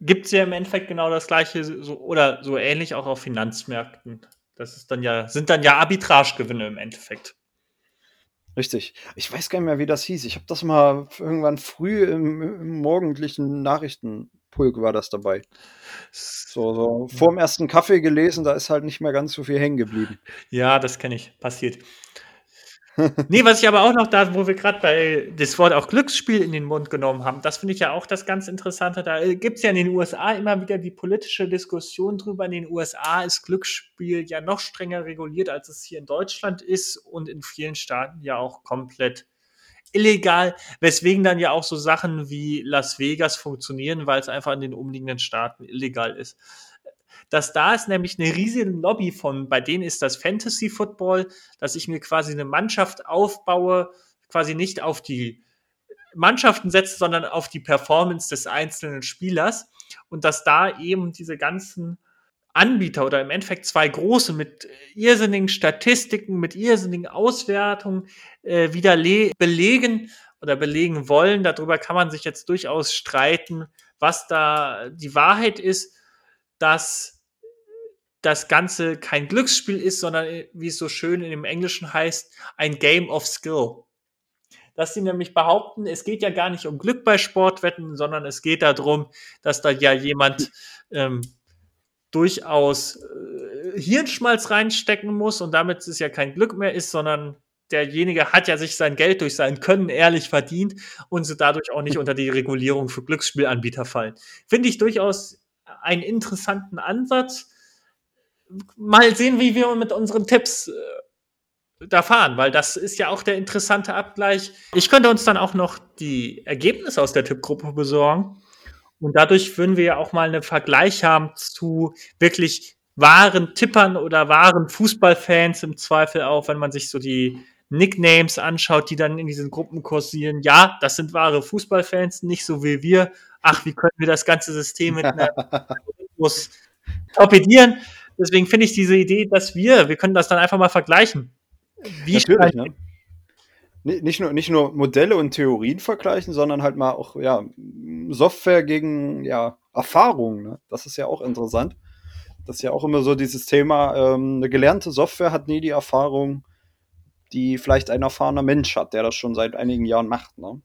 gibt es ja im Endeffekt genau das gleiche so, oder so ähnlich auch auf Finanzmärkten. Das ist dann ja, sind dann ja Arbitragegewinne im Endeffekt. Richtig. Ich weiß gar nicht mehr, wie das hieß. Ich habe das mal irgendwann früh im, im morgendlichen Nachrichtenpulk war das dabei. So, so vor dem ersten Kaffee gelesen, da ist halt nicht mehr ganz so viel hängen geblieben. Ja, das kenne ich. Passiert. nee, was ich aber auch noch da, wo wir gerade bei das Wort auch Glücksspiel in den Mund genommen haben, das finde ich ja auch das ganz Interessante. Da gibt es ja in den USA immer wieder die politische Diskussion drüber. In den USA ist Glücksspiel ja noch strenger reguliert, als es hier in Deutschland ist und in vielen Staaten ja auch komplett illegal, weswegen dann ja auch so Sachen wie Las Vegas funktionieren, weil es einfach in den umliegenden Staaten illegal ist. Dass da ist nämlich eine riesige Lobby von, bei denen ist das Fantasy Football, dass ich mir quasi eine Mannschaft aufbaue, quasi nicht auf die Mannschaften setze, sondern auf die Performance des einzelnen Spielers. Und dass da eben diese ganzen Anbieter oder im Endeffekt zwei große mit irrsinnigen Statistiken, mit irrsinnigen Auswertungen äh, wieder belegen oder belegen wollen. Darüber kann man sich jetzt durchaus streiten, was da die Wahrheit ist, dass das Ganze kein Glücksspiel ist, sondern äh, wie es so schön in dem Englischen heißt, ein Game of Skill. Dass sie nämlich behaupten, es geht ja gar nicht um Glück bei Sportwetten, sondern es geht darum, dass da ja jemand ähm, durchaus äh, Hirnschmalz reinstecken muss und damit es ja kein Glück mehr ist, sondern derjenige hat ja sich sein Geld durch sein Können ehrlich verdient und sie dadurch auch nicht unter die Regulierung für Glücksspielanbieter fallen. Finde ich durchaus einen interessanten Ansatz mal sehen, wie wir mit unseren Tipps äh, da fahren, weil das ist ja auch der interessante Abgleich. Ich könnte uns dann auch noch die Ergebnisse aus der Tippgruppe besorgen. Und dadurch würden wir ja auch mal einen Vergleich haben zu wirklich wahren Tippern oder wahren Fußballfans im Zweifel auch, wenn man sich so die Nicknames anschaut, die dann in diesen Gruppen kursieren. Ja, das sind wahre Fußballfans, nicht so wie wir. Ach, wie können wir das ganze System mit einer torpedieren? Deswegen finde ich diese Idee, dass wir, wir können das dann einfach mal vergleichen. Wie Natürlich, ne? Nicht nur, nicht nur Modelle und Theorien vergleichen, sondern halt mal auch ja, Software gegen ja, Erfahrung. Ne? Das ist ja auch interessant. Das ist ja auch immer so dieses Thema, ähm, eine gelernte Software hat nie die Erfahrung, die vielleicht ein erfahrener Mensch hat, der das schon seit einigen Jahren macht. Ne?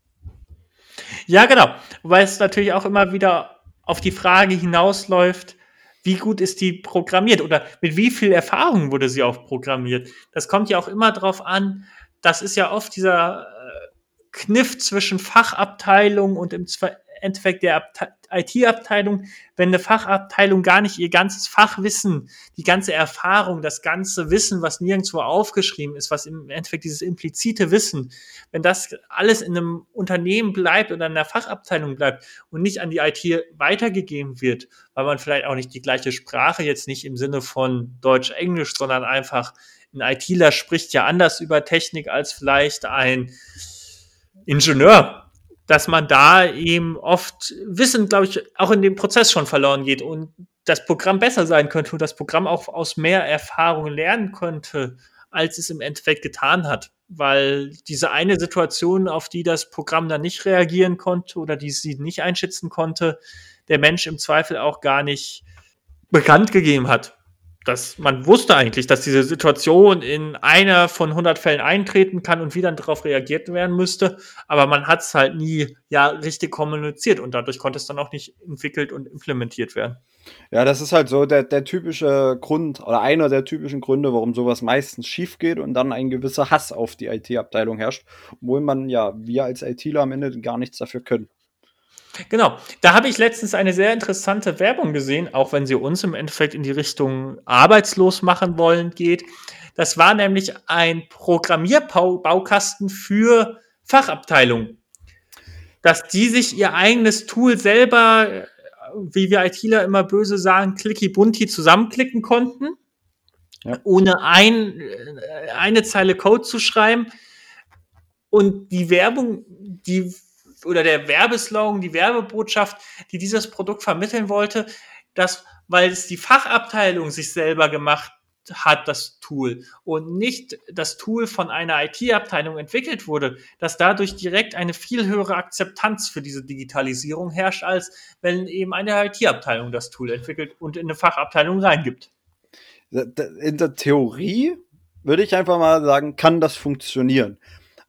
Ja, genau. Weil es natürlich auch immer wieder auf die Frage hinausläuft, wie gut ist die programmiert oder mit wie viel Erfahrung wurde sie auch programmiert. Das kommt ja auch immer drauf an. Das ist ja oft dieser äh, Kniff zwischen Fachabteilung und im Endeffekt der IT-Abteilung, wenn eine Fachabteilung gar nicht ihr ganzes Fachwissen, die ganze Erfahrung, das ganze Wissen, was nirgendwo aufgeschrieben ist, was im Endeffekt dieses implizite Wissen, wenn das alles in einem Unternehmen bleibt oder in einer Fachabteilung bleibt und nicht an die IT weitergegeben wird, weil man vielleicht auch nicht die gleiche Sprache jetzt nicht im Sinne von Deutsch-Englisch, sondern einfach ein ITler spricht ja anders über Technik als vielleicht ein Ingenieur dass man da eben oft Wissen, glaube ich, auch in dem Prozess schon verloren geht und das Programm besser sein könnte und das Programm auch aus mehr Erfahrung lernen könnte, als es im Endeffekt getan hat. Weil diese eine Situation, auf die das Programm dann nicht reagieren konnte oder die sie nicht einschätzen konnte, der Mensch im Zweifel auch gar nicht bekannt gegeben hat dass man wusste eigentlich, dass diese Situation in einer von 100 Fällen eintreten kann und wie dann darauf reagiert werden müsste, aber man hat es halt nie ja richtig kommuniziert und dadurch konnte es dann auch nicht entwickelt und implementiert werden. Ja, das ist halt so der, der typische Grund oder einer der typischen Gründe, warum sowas meistens schief geht und dann ein gewisser Hass auf die IT-Abteilung herrscht, obwohl man ja, wir als ITler am Ende gar nichts dafür können. Genau. Da habe ich letztens eine sehr interessante Werbung gesehen, auch wenn sie uns im Endeffekt in die Richtung arbeitslos machen wollen geht. Das war nämlich ein Programmierbaukasten für Fachabteilungen. Dass die sich ihr eigenes Tool selber, wie wir ITler immer böse sagen, clicky bunti zusammenklicken konnten, ja. ohne ein, eine Zeile Code zu schreiben. Und die Werbung, die oder der Werbeslogan, die Werbebotschaft, die dieses Produkt vermitteln wollte, dass, weil es die Fachabteilung sich selber gemacht hat, das Tool und nicht das Tool von einer IT-Abteilung entwickelt wurde, dass dadurch direkt eine viel höhere Akzeptanz für diese Digitalisierung herrscht, als wenn eben eine IT-Abteilung das Tool entwickelt und in eine Fachabteilung reingibt. In der Theorie würde ich einfach mal sagen, kann das funktionieren.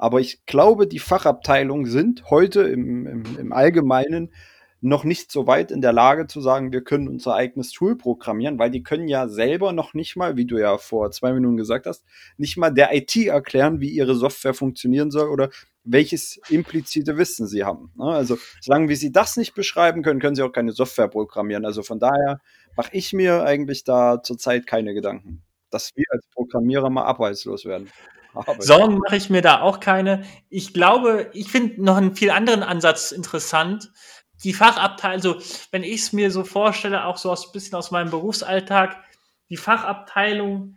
Aber ich glaube, die Fachabteilungen sind heute im, im, im Allgemeinen noch nicht so weit in der Lage zu sagen, wir können unser eigenes Tool programmieren, weil die können ja selber noch nicht mal, wie du ja vor zwei Minuten gesagt hast, nicht mal der IT erklären, wie ihre Software funktionieren soll oder welches implizite Wissen sie haben. Ne? Also solange wie sie das nicht beschreiben können, können sie auch keine Software programmieren. Also von daher mache ich mir eigentlich da zurzeit keine Gedanken, dass wir als Programmierer mal arbeitslos werden. Sorgen mache ich mir da auch keine. Ich glaube, ich finde noch einen viel anderen Ansatz interessant. Die Fachabteilung, also wenn ich es mir so vorstelle, auch so ein bisschen aus meinem Berufsalltag, die Fachabteilung,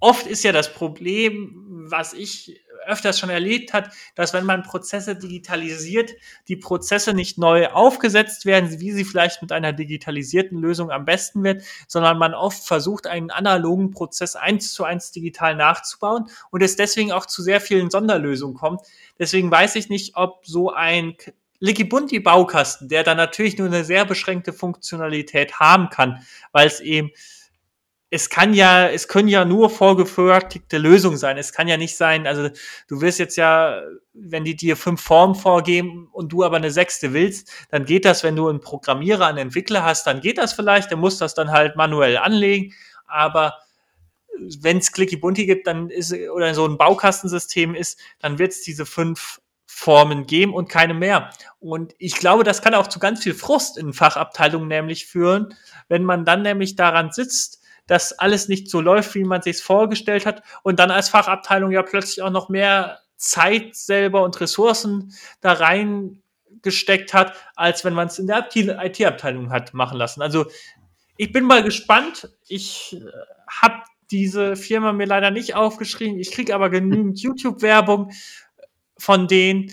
oft ist ja das Problem, was ich öfters schon erlebt hat, dass wenn man Prozesse digitalisiert, die Prozesse nicht neu aufgesetzt werden, wie sie vielleicht mit einer digitalisierten Lösung am besten wird, sondern man oft versucht, einen analogen Prozess eins zu eins digital nachzubauen und es deswegen auch zu sehr vielen Sonderlösungen kommt. Deswegen weiß ich nicht, ob so ein Ligibunti Baukasten, der dann natürlich nur eine sehr beschränkte Funktionalität haben kann, weil es eben es kann ja, es können ja nur vorgefertigte Lösungen sein. Es kann ja nicht sein, also du wirst jetzt ja, wenn die dir fünf Formen vorgeben und du aber eine sechste willst, dann geht das, wenn du einen Programmierer, einen Entwickler hast, dann geht das vielleicht, der muss das dann halt manuell anlegen, aber wenn es Clicky Bunti gibt, dann ist, oder so ein Baukastensystem ist, dann wird es diese fünf Formen geben und keine mehr. Und ich glaube, das kann auch zu ganz viel Frust in Fachabteilungen nämlich führen, wenn man dann nämlich daran sitzt, dass alles nicht so läuft, wie man sich vorgestellt hat und dann als Fachabteilung ja plötzlich auch noch mehr Zeit selber und Ressourcen da reingesteckt hat, als wenn man es in der IT-Abteilung hat machen lassen. Also ich bin mal gespannt. Ich äh, habe diese Firma mir leider nicht aufgeschrieben. Ich kriege aber genügend YouTube-Werbung von denen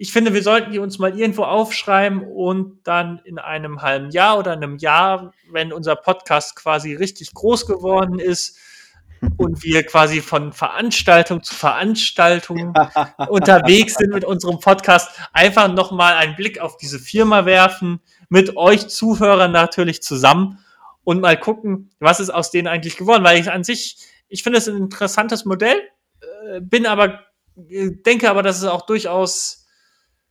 ich finde, wir sollten die uns mal irgendwo aufschreiben und dann in einem halben Jahr oder einem Jahr, wenn unser Podcast quasi richtig groß geworden ist und wir quasi von Veranstaltung zu Veranstaltung unterwegs sind mit unserem Podcast, einfach nochmal einen Blick auf diese Firma werfen, mit euch Zuhörern natürlich zusammen und mal gucken, was ist aus denen eigentlich geworden, weil ich an sich, ich finde es ein interessantes Modell, äh, bin aber, äh, denke aber, dass es auch durchaus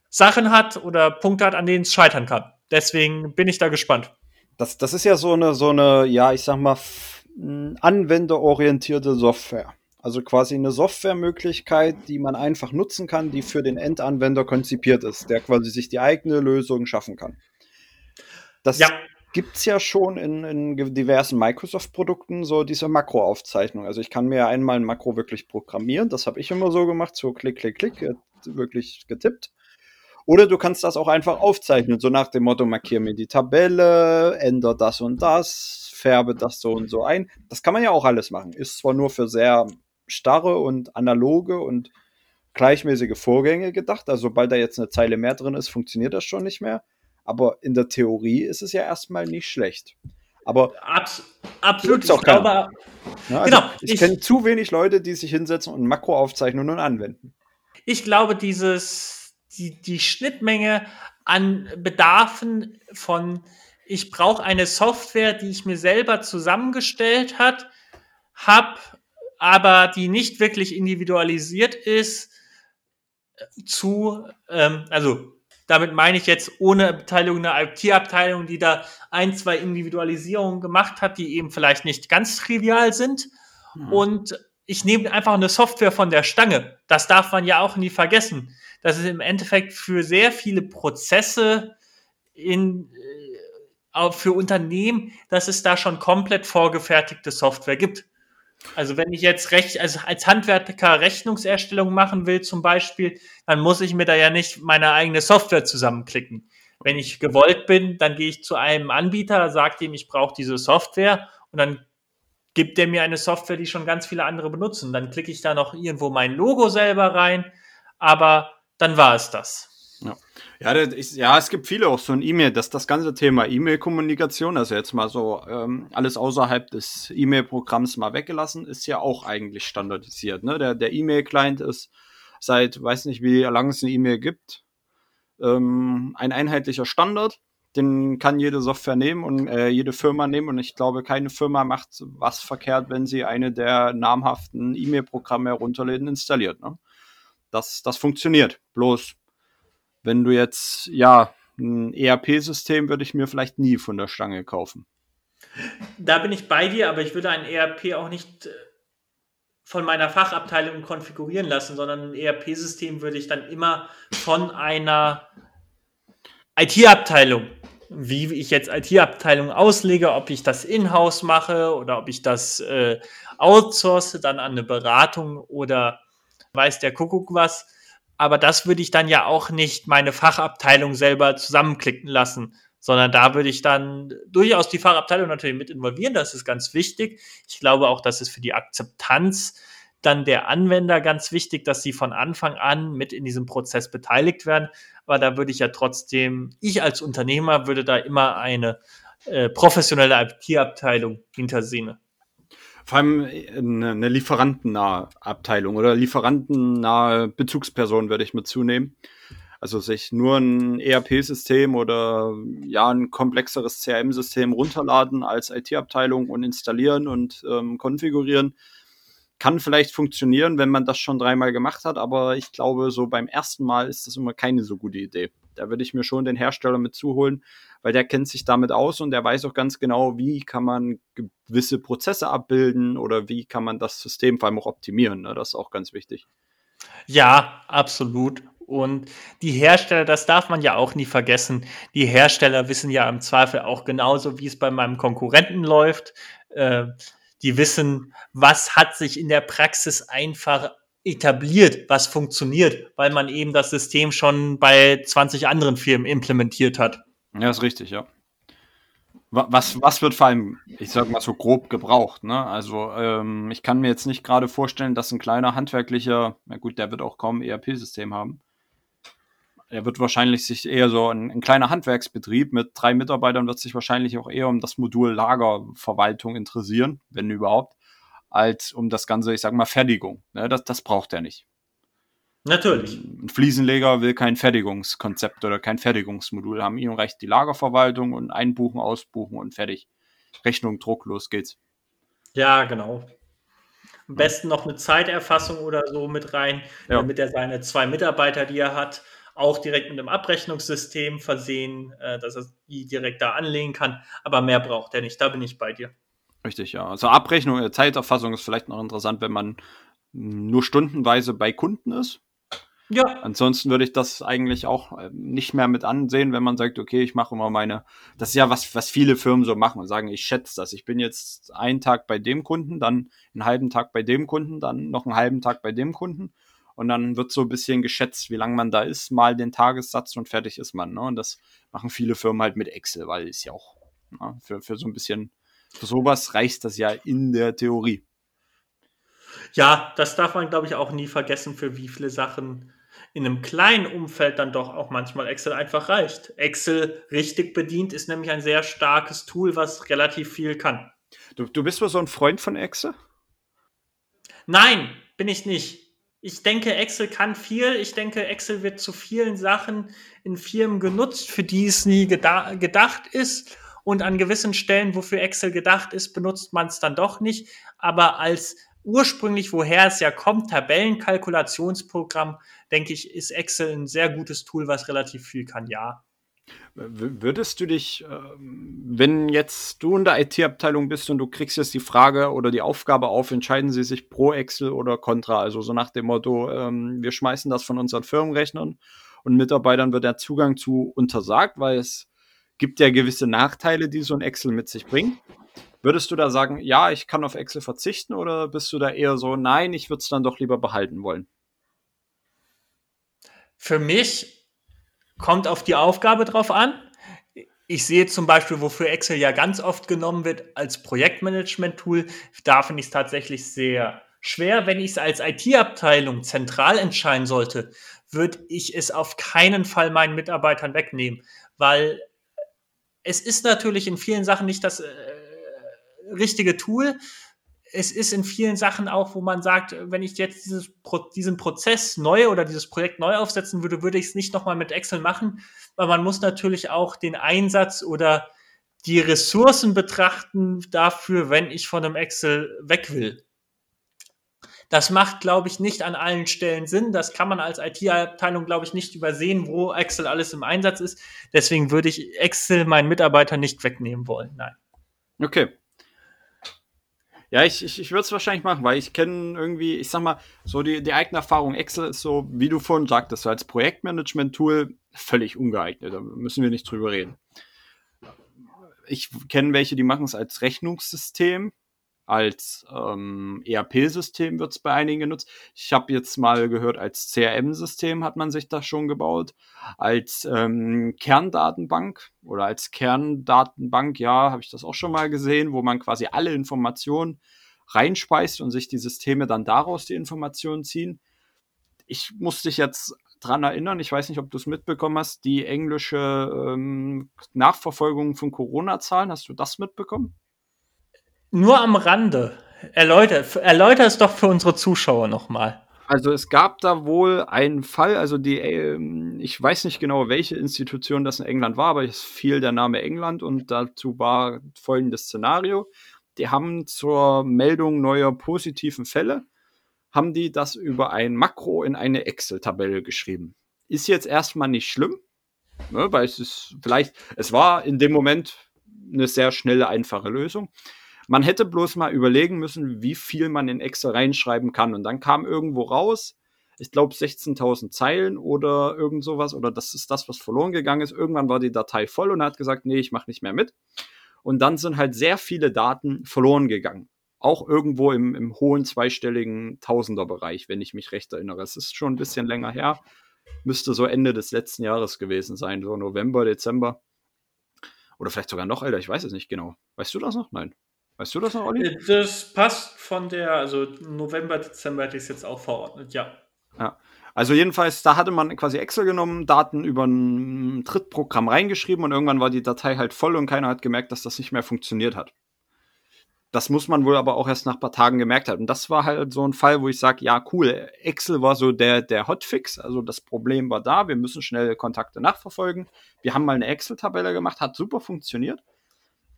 Sachen hat oder Punkte hat, an denen es scheitern kann. Deswegen bin ich da gespannt. Das, das ist ja so eine, so eine, ja, ich sag mal, anwenderorientierte Software. Also quasi eine Softwaremöglichkeit, die man einfach nutzen kann, die für den Endanwender konzipiert ist, der quasi sich die eigene Lösung schaffen kann. Das ja. gibt es ja schon in, in diversen Microsoft-Produkten, so diese Makroaufzeichnung. Also ich kann mir einmal ein Makro wirklich programmieren, das habe ich immer so gemacht, so klick, klick, klick, wirklich getippt. Oder du kannst das auch einfach aufzeichnen, so nach dem Motto, markiere mir die Tabelle, ändere das und das, färbe das so und so ein. Das kann man ja auch alles machen. Ist zwar nur für sehr starre und analoge und gleichmäßige Vorgänge gedacht. Also sobald da jetzt eine Zeile mehr drin ist, funktioniert das schon nicht mehr. Aber in der Theorie ist es ja erstmal nicht schlecht. Aber Abs absolut. Auch ich glaube, ja, also genau. Ich, ich kenne zu wenig Leute, die sich hinsetzen und Makro aufzeichnen und anwenden. Ich glaube, dieses die, die Schnittmenge an Bedarfen von, ich brauche eine Software, die ich mir selber zusammengestellt hat, habe, aber die nicht wirklich individualisiert ist, zu, ähm, also damit meine ich jetzt ohne Beteiligung einer IT-Abteilung, die da ein, zwei Individualisierungen gemacht hat, die eben vielleicht nicht ganz trivial sind. Mhm. Und ich nehme einfach eine Software von der Stange. Das darf man ja auch nie vergessen dass es im Endeffekt für sehr viele Prozesse in, äh, für Unternehmen, dass es da schon komplett vorgefertigte Software gibt. Also wenn ich jetzt recht, also als Handwerker Rechnungserstellung machen will zum Beispiel, dann muss ich mir da ja nicht meine eigene Software zusammenklicken. Wenn ich gewollt bin, dann gehe ich zu einem Anbieter, sage ihm, ich brauche diese Software und dann gibt der mir eine Software, die schon ganz viele andere benutzen. Dann klicke ich da noch irgendwo mein Logo selber rein, aber dann war es das. Ja. Ja, ist, ja, es gibt viele auch so ein E-Mail, dass das ganze Thema E-Mail-Kommunikation, also jetzt mal so ähm, alles außerhalb des E-Mail-Programms mal weggelassen, ist ja auch eigentlich standardisiert. Ne? Der, der E-Mail-Client ist seit, weiß nicht, wie lange es eine E-Mail gibt, ähm, ein einheitlicher Standard. Den kann jede Software nehmen und äh, jede Firma nehmen. Und ich glaube, keine Firma macht was verkehrt, wenn sie eine der namhaften E-Mail-Programme herunterlädt und installiert. Ne? das, das funktioniert. Bloß, wenn du jetzt, ja, ein ERP-System würde ich mir vielleicht nie von der Stange kaufen. Da bin ich bei dir, aber ich würde ein ERP auch nicht äh, von meiner Fachabteilung konfigurieren lassen, sondern ein ERP-System würde ich dann immer von einer IT-Abteilung, wie ich jetzt IT-Abteilung auslege, ob ich das in-house mache oder ob ich das äh, outsource, dann an eine Beratung oder weiß der Kuckuck was. Aber das würde ich dann ja auch nicht meine Fachabteilung selber zusammenklicken lassen, sondern da würde ich dann durchaus die Fachabteilung natürlich mit involvieren. Das ist ganz wichtig. Ich glaube auch, dass es für die Akzeptanz dann der Anwender ganz wichtig, dass sie von Anfang an mit in diesem Prozess beteiligt werden. Aber da würde ich ja trotzdem, ich als Unternehmer würde da immer eine äh, professionelle IT-Abteilung hintersehen. Vor allem äh, eine lieferantennahe Abteilung oder lieferantennahe Bezugsperson würde ich mit zunehmen. Also sich nur ein ERP-System oder ja ein komplexeres CRM-System runterladen als IT-Abteilung und installieren und ähm, konfigurieren. Kann vielleicht funktionieren, wenn man das schon dreimal gemacht hat, aber ich glaube, so beim ersten Mal ist das immer keine so gute Idee. Da würde ich mir schon den Hersteller mit zuholen, weil der kennt sich damit aus und der weiß auch ganz genau, wie kann man gewisse Prozesse abbilden oder wie kann man das System vor allem auch optimieren. Ne? Das ist auch ganz wichtig. Ja, absolut. Und die Hersteller, das darf man ja auch nie vergessen, die Hersteller wissen ja im Zweifel auch genauso, wie es bei meinem Konkurrenten läuft. Äh, die wissen, was hat sich in der Praxis einfach etabliert, was funktioniert, weil man eben das System schon bei 20 anderen Firmen implementiert hat. Ja, ist richtig, ja. Was, was wird vor allem, ich sag mal so grob gebraucht, ne? Also ähm, ich kann mir jetzt nicht gerade vorstellen, dass ein kleiner handwerklicher, na gut, der wird auch kaum ERP-System haben. Er wird wahrscheinlich sich eher so ein, ein, kleiner Handwerksbetrieb mit drei Mitarbeitern wird sich wahrscheinlich auch eher um das Modul Lagerverwaltung interessieren, wenn überhaupt, als um das ganze, ich sag mal, Fertigung. Ne? Das, das braucht er nicht. Natürlich. Ein Fliesenleger will kein Fertigungskonzept oder kein Fertigungsmodul haben. Ihm reicht die Lagerverwaltung und einbuchen, ausbuchen und fertig. Rechnung, Druck, los geht's. Ja, genau. Am besten noch eine Zeiterfassung oder so mit rein, ja. damit er seine zwei Mitarbeiter, die er hat, auch direkt mit einem Abrechnungssystem versehen, äh, dass er die direkt da anlegen kann. Aber mehr braucht er nicht. Da bin ich bei dir. Richtig, ja. Also Abrechnung, äh, Zeiterfassung ist vielleicht noch interessant, wenn man nur stundenweise bei Kunden ist. Ja. Ansonsten würde ich das eigentlich auch äh, nicht mehr mit ansehen, wenn man sagt, okay, ich mache immer meine, das ist ja was, was viele Firmen so machen und sagen, ich schätze das. Ich bin jetzt einen Tag bei dem Kunden, dann einen halben Tag bei dem Kunden, dann noch einen halben Tag bei dem Kunden. Und dann wird so ein bisschen geschätzt, wie lange man da ist, mal den Tagessatz und fertig ist man. Ne? Und das machen viele Firmen halt mit Excel, weil ist ja auch ne, für, für so ein bisschen, für sowas reicht das ja in der Theorie. Ja, das darf man, glaube ich, auch nie vergessen, für wie viele Sachen in einem kleinen Umfeld dann doch auch manchmal Excel einfach reicht. Excel richtig bedient ist nämlich ein sehr starkes Tool, was relativ viel kann. Du, du bist wohl so ein Freund von Excel? Nein, bin ich nicht. Ich denke, Excel kann viel. Ich denke, Excel wird zu vielen Sachen in Firmen genutzt, für die es nie gedacht ist. Und an gewissen Stellen, wofür Excel gedacht ist, benutzt man es dann doch nicht. Aber als ursprünglich, woher es ja kommt, Tabellenkalkulationsprogramm, denke ich, ist Excel ein sehr gutes Tool, was relativ viel kann, ja. Würdest du dich, ähm, wenn jetzt du in der IT-Abteilung bist und du kriegst jetzt die Frage oder die Aufgabe auf, entscheiden sie sich pro Excel oder contra? Also so nach dem Motto, ähm, wir schmeißen das von unseren Firmenrechnern und Mitarbeitern wird der Zugang zu untersagt, weil es gibt ja gewisse Nachteile, die so ein Excel mit sich bringt. Würdest du da sagen, ja, ich kann auf Excel verzichten oder bist du da eher so, nein, ich würde es dann doch lieber behalten wollen? Für mich kommt auf die Aufgabe drauf an. Ich sehe zum Beispiel, wofür Excel ja ganz oft genommen wird als Projektmanagement-Tool. Da finde ich es tatsächlich sehr schwer. Wenn ich es als IT-Abteilung zentral entscheiden sollte, würde ich es auf keinen Fall meinen Mitarbeitern wegnehmen, weil es ist natürlich in vielen Sachen nicht das äh, richtige Tool. Es ist in vielen Sachen auch, wo man sagt, wenn ich jetzt dieses, diesen Prozess neu oder dieses Projekt neu aufsetzen würde, würde ich es nicht nochmal mit Excel machen, weil man muss natürlich auch den Einsatz oder die Ressourcen betrachten dafür, wenn ich von einem Excel weg will. Das macht, glaube ich, nicht an allen Stellen Sinn. Das kann man als IT-Abteilung, glaube ich, nicht übersehen, wo Excel alles im Einsatz ist. Deswegen würde ich Excel meinen Mitarbeitern nicht wegnehmen wollen. Nein. Okay. Ja, ich, ich, ich würde es wahrscheinlich machen, weil ich kenne irgendwie, ich sag mal, so die, die eigene Erfahrung, Excel ist so, wie du vorhin sagtest, so als Projektmanagement-Tool völlig ungeeignet. Da müssen wir nicht drüber reden. Ich kenne welche, die machen es als Rechnungssystem als ähm, ERP-System wird es bei einigen genutzt. Ich habe jetzt mal gehört, als CRM-System hat man sich das schon gebaut. Als ähm, Kerndatenbank oder als Kerndatenbank, ja, habe ich das auch schon mal gesehen, wo man quasi alle Informationen reinspeist und sich die Systeme dann daraus die Informationen ziehen. Ich muss dich jetzt dran erinnern, ich weiß nicht, ob du es mitbekommen hast, die englische ähm, Nachverfolgung von Corona-Zahlen, hast du das mitbekommen? Nur am Rande. Erläuter, erläuter es doch für unsere Zuschauer nochmal. Also es gab da wohl einen Fall, also die, ähm, ich weiß nicht genau, welche Institution das in England war, aber es fiel der Name England und dazu war folgendes Szenario. Die haben zur Meldung neuer positiven Fälle, haben die das über ein Makro in eine Excel-Tabelle geschrieben. Ist jetzt erstmal nicht schlimm, ne, weil es ist vielleicht, es war in dem Moment eine sehr schnelle, einfache Lösung. Man hätte bloß mal überlegen müssen, wie viel man in Excel reinschreiben kann. Und dann kam irgendwo raus, ich glaube 16.000 Zeilen oder irgend sowas, oder das ist das, was verloren gegangen ist. Irgendwann war die Datei voll und er hat gesagt, nee, ich mache nicht mehr mit. Und dann sind halt sehr viele Daten verloren gegangen. Auch irgendwo im, im hohen zweistelligen Tausenderbereich, wenn ich mich recht erinnere. Es ist schon ein bisschen länger her. Müsste so Ende des letzten Jahres gewesen sein, so November, Dezember. Oder vielleicht sogar noch älter, ich weiß es nicht genau. Weißt du das noch? Nein. Weißt du das noch, Olli? Äh, das passt von der, also November, Dezember hätte ich es jetzt auch verordnet, ja. Ja. Also jedenfalls, da hatte man quasi Excel genommen, Daten über ein Trittprogramm reingeschrieben und irgendwann war die Datei halt voll und keiner hat gemerkt, dass das nicht mehr funktioniert hat. Das muss man wohl aber auch erst nach ein paar Tagen gemerkt haben. Und das war halt so ein Fall, wo ich sage, ja, cool, Excel war so der, der Hotfix. Also das Problem war da, wir müssen schnell Kontakte nachverfolgen. Wir haben mal eine Excel-Tabelle gemacht, hat super funktioniert.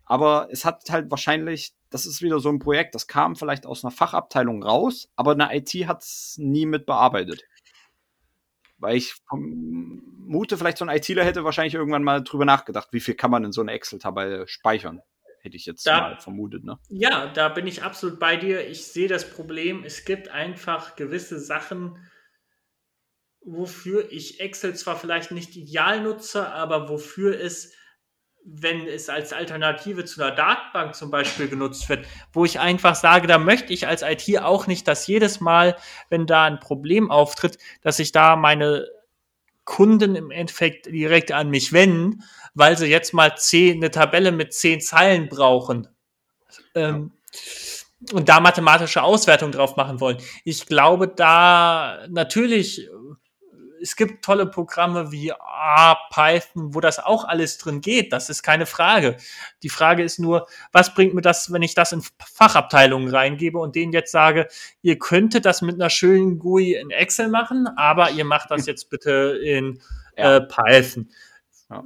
Aber es hat halt wahrscheinlich, das ist wieder so ein Projekt, das kam vielleicht aus einer Fachabteilung raus, aber eine IT hat es nie mit bearbeitet. Weil ich vermute, vielleicht so ein ITler hätte wahrscheinlich irgendwann mal drüber nachgedacht, wie viel kann man in so einer Excel-Tabelle speichern. Hätte ich jetzt da, mal vermutet, ne? Ja, da bin ich absolut bei dir. Ich sehe das Problem, es gibt einfach gewisse Sachen, wofür ich Excel zwar vielleicht nicht ideal nutze, aber wofür es wenn es als Alternative zu einer Datenbank zum Beispiel genutzt wird, wo ich einfach sage, da möchte ich als IT auch nicht, dass jedes Mal, wenn da ein Problem auftritt, dass ich da meine Kunden im Endeffekt direkt an mich wenden, weil sie jetzt mal zehn, eine Tabelle mit zehn Zeilen brauchen. Ähm, und da mathematische Auswertung drauf machen wollen. Ich glaube, da natürlich es gibt tolle Programme wie ah, Python, wo das auch alles drin geht. Das ist keine Frage. Die Frage ist nur, was bringt mir das, wenn ich das in Fachabteilungen reingebe und denen jetzt sage, ihr könntet das mit einer schönen GUI in Excel machen, aber ihr macht das jetzt bitte in ja. äh, Python. Ja.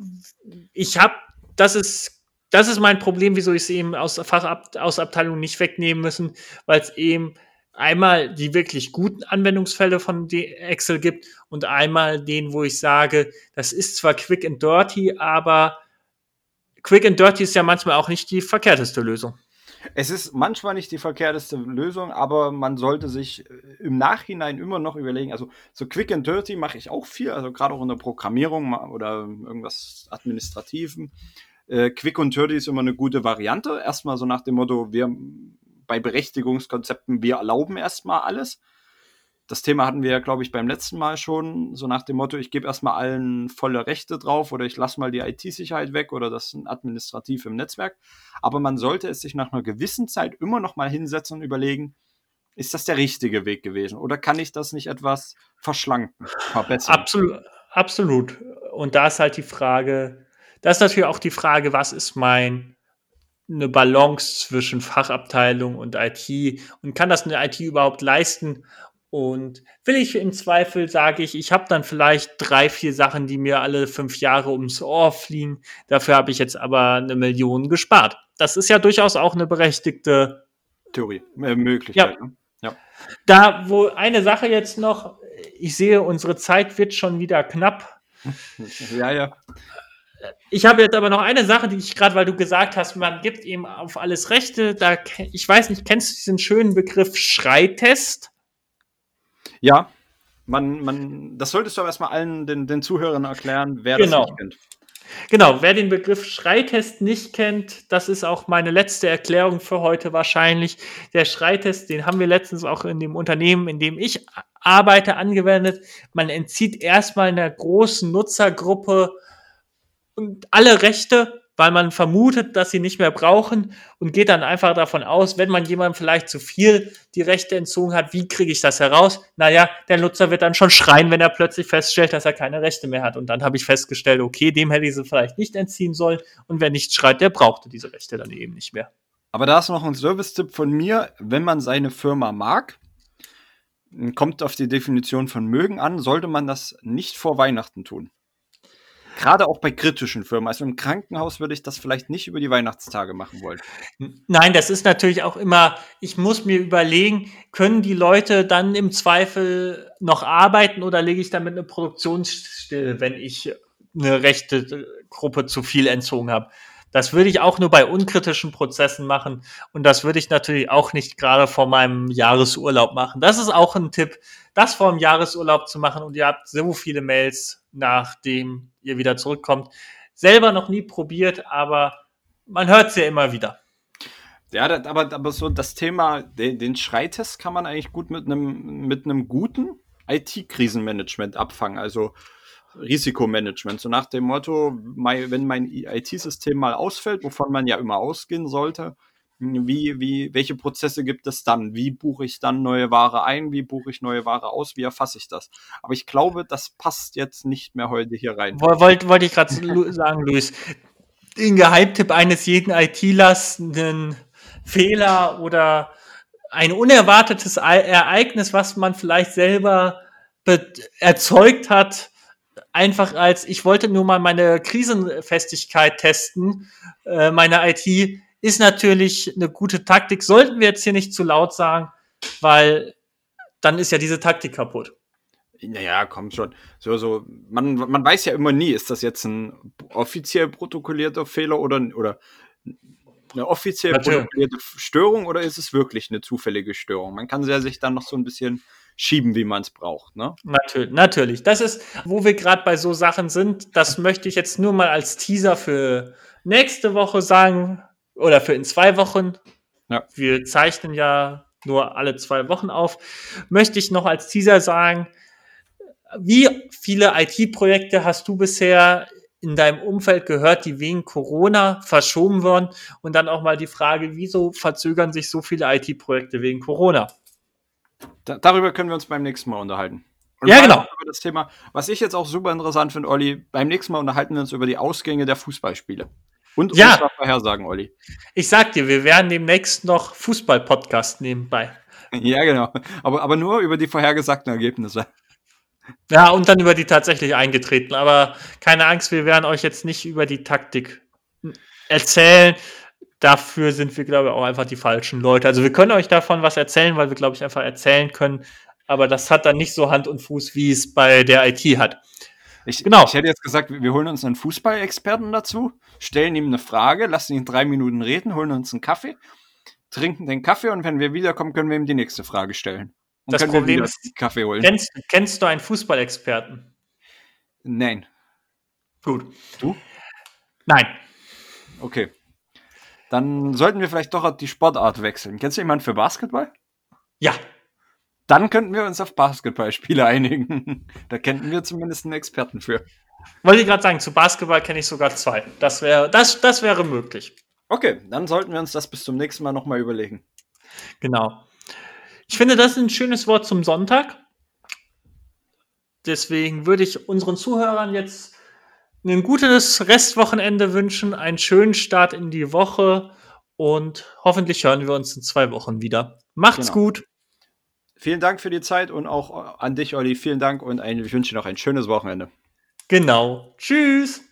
Ich habe, das ist das ist mein Problem, wieso ich es eben aus Fachabteilungen nicht wegnehmen müssen, weil es eben einmal die wirklich guten Anwendungsfälle von Excel gibt und einmal den, wo ich sage, das ist zwar quick and dirty, aber quick and dirty ist ja manchmal auch nicht die verkehrteste Lösung. Es ist manchmal nicht die verkehrteste Lösung, aber man sollte sich äh, im Nachhinein immer noch überlegen, also so quick and dirty mache ich auch viel, also gerade auch in der Programmierung oder irgendwas Administrativen. Äh, quick und dirty ist immer eine gute Variante. Erstmal so nach dem Motto, wir bei Berechtigungskonzepten, wir erlauben erstmal alles. Das Thema hatten wir ja, glaube ich, beim letzten Mal schon, so nach dem Motto, ich gebe erstmal allen volle Rechte drauf oder ich lasse mal die IT-Sicherheit weg oder das administrativ im Netzwerk. Aber man sollte es sich nach einer gewissen Zeit immer noch mal hinsetzen und überlegen, ist das der richtige Weg gewesen oder kann ich das nicht etwas verschlanken, verbessern? Absolut, absolut. Und da ist halt die Frage, da ist natürlich auch die Frage, was ist mein eine Balance zwischen Fachabteilung und IT und kann das eine IT überhaupt leisten? Und will ich im Zweifel, sage ich, ich habe dann vielleicht drei, vier Sachen, die mir alle fünf Jahre ums Ohr fliegen. Dafür habe ich jetzt aber eine Million gespart. Das ist ja durchaus auch eine berechtigte Theorie, äh, Möglichkeit. Ja. Ne? Ja. Da, wo eine Sache jetzt noch, ich sehe, unsere Zeit wird schon wieder knapp. Ja, ja. Ich habe jetzt aber noch eine Sache, die ich gerade, weil du gesagt hast, man gibt ihm auf alles Rechte. Da, ich weiß nicht, kennst du diesen schönen Begriff Schreitest? Ja, man, man, das solltest du aber erstmal allen den, den Zuhörern erklären, wer Genau. das nicht kennt. Genau, wer den Begriff Schreitest nicht kennt, das ist auch meine letzte Erklärung für heute wahrscheinlich. Der Schreitest, den haben wir letztens auch in dem Unternehmen, in dem ich arbeite, angewendet. Man entzieht erstmal einer großen Nutzergruppe und alle Rechte, weil man vermutet, dass sie nicht mehr brauchen und geht dann einfach davon aus, wenn man jemandem vielleicht zu viel die Rechte entzogen hat, wie kriege ich das heraus? Naja, der Nutzer wird dann schon schreien, wenn er plötzlich feststellt, dass er keine Rechte mehr hat. Und dann habe ich festgestellt, okay, dem hätte ich sie vielleicht nicht entziehen sollen. Und wer nicht schreit, der brauchte diese Rechte dann eben nicht mehr. Aber da ist noch ein Service-Tipp von mir. Wenn man seine Firma mag, kommt auf die Definition von mögen an, sollte man das nicht vor Weihnachten tun. Gerade auch bei kritischen Firmen. Also im Krankenhaus würde ich das vielleicht nicht über die Weihnachtstage machen wollen. Nein, das ist natürlich auch immer, ich muss mir überlegen, können die Leute dann im Zweifel noch arbeiten oder lege ich damit eine Produktion still, wenn ich eine rechte Gruppe zu viel entzogen habe? Das würde ich auch nur bei unkritischen Prozessen machen und das würde ich natürlich auch nicht gerade vor meinem Jahresurlaub machen. Das ist auch ein Tipp, das vor dem Jahresurlaub zu machen und ihr habt so viele Mails, nachdem ihr wieder zurückkommt. Selber noch nie probiert, aber man hört es ja immer wieder. Ja, das, aber, aber so das Thema, den, den Schreitest kann man eigentlich gut mit einem mit einem guten IT-Krisenmanagement abfangen. Also Risikomanagement. So nach dem Motto, wenn mein IT-System mal ausfällt, wovon man ja immer ausgehen sollte, wie, wie, welche Prozesse gibt es dann? Wie buche ich dann neue Ware ein? Wie buche ich neue Ware aus? Wie erfasse ich das? Aber ich glaube, das passt jetzt nicht mehr heute hier rein. Wollte wollt ich gerade sagen, Luis. Den Geheimtipp eines jeden ITlers, einen Fehler oder ein unerwartetes Ereignis, was man vielleicht selber erzeugt hat, einfach als ich wollte nur mal meine Krisenfestigkeit testen, äh, meine IT, ist natürlich eine gute Taktik. Sollten wir jetzt hier nicht zu laut sagen, weil dann ist ja diese Taktik kaputt. Naja, komm schon. So, so, man, man weiß ja immer nie, ist das jetzt ein offiziell protokollierter Fehler oder, oder eine offiziell Natürlich. protokollierte Störung oder ist es wirklich eine zufällige Störung? Man kann ja sich dann noch so ein bisschen schieben, wie man es braucht. Ne? Natürlich, natürlich. Das ist, wo wir gerade bei so Sachen sind. Das möchte ich jetzt nur mal als Teaser für nächste Woche sagen oder für in zwei Wochen. Ja. Wir zeichnen ja nur alle zwei Wochen auf. Möchte ich noch als Teaser sagen, wie viele IT-Projekte hast du bisher in deinem Umfeld gehört, die wegen Corona verschoben wurden? Und dann auch mal die Frage, wieso verzögern sich so viele IT-Projekte wegen Corona? Da, darüber können wir uns beim nächsten Mal unterhalten. Und Ja, genau. Über das Thema, was ich jetzt auch super interessant finde, Olli, beim nächsten Mal unterhalten wir uns über die Ausgänge der Fußballspiele. Und Ja. unsere Vorhersagen, Olli. Ich sag dir, wir werden demnächst noch Fußball-Podcast nebenbei. Ja, genau. Aber, aber nur über die vorhergesagten Ergebnisse. Ja, und dann über die tatsächlich eingetreten. Aber keine Angst, wir werden euch jetzt nicht über die Taktik erzählen. Dafür sind wir, glaube ich, auch einfach die falschen Leute. Also wir können euch davon was erzählen, weil wir, glaube ich, einfach erzählen können. Aber das hat dann nicht so Hand und Fuß, wie es bei der IT hat. Ich, Genau. ich hätte jetzt gesagt, wir holen uns einen Fußballexperten dazu, stellen ihm eine Frage, lassen ihn drei Minuten reden, holen uns einen Kaffee, trinken den Kaffee und wenn wir wiederkommen, können wir ihm die nächste Frage stellen. Und Das Problem wieder ist- den Kaffee holen. Kennst, kennst du einen Fußballexperten? Nein. Gut. Du? Nein. Okay. Dann sollten wir vielleicht doch die Sportart wechseln. Kennst du jemanden für Basketball? Ja. Dann könnten wir uns auf Basketballspiele einigen. da könnten wir zumindest einen Experten für. Wollte ich gerade sagen, zu Basketball kenne ich sogar zwei. Das wäre, das, das wäre möglich. Okay, dann sollten wir uns das bis zum nächsten Mal nochmal überlegen. Genau. Ich finde, das ist ein schönes Wort zum Sonntag. Deswegen würde ich unseren Zuhörern jetzt ein gutes Restwochenende wünschen, einen schönen Start in die Woche und hoffentlich hören wir uns in zwei Wochen wieder. Macht's Genau. gut. Vielen Dank für die Zeit und auch an dich, Olli. Vielen Dank und ein, ich wünsche dir noch ein schönes Wochenende. Genau. Tschüss.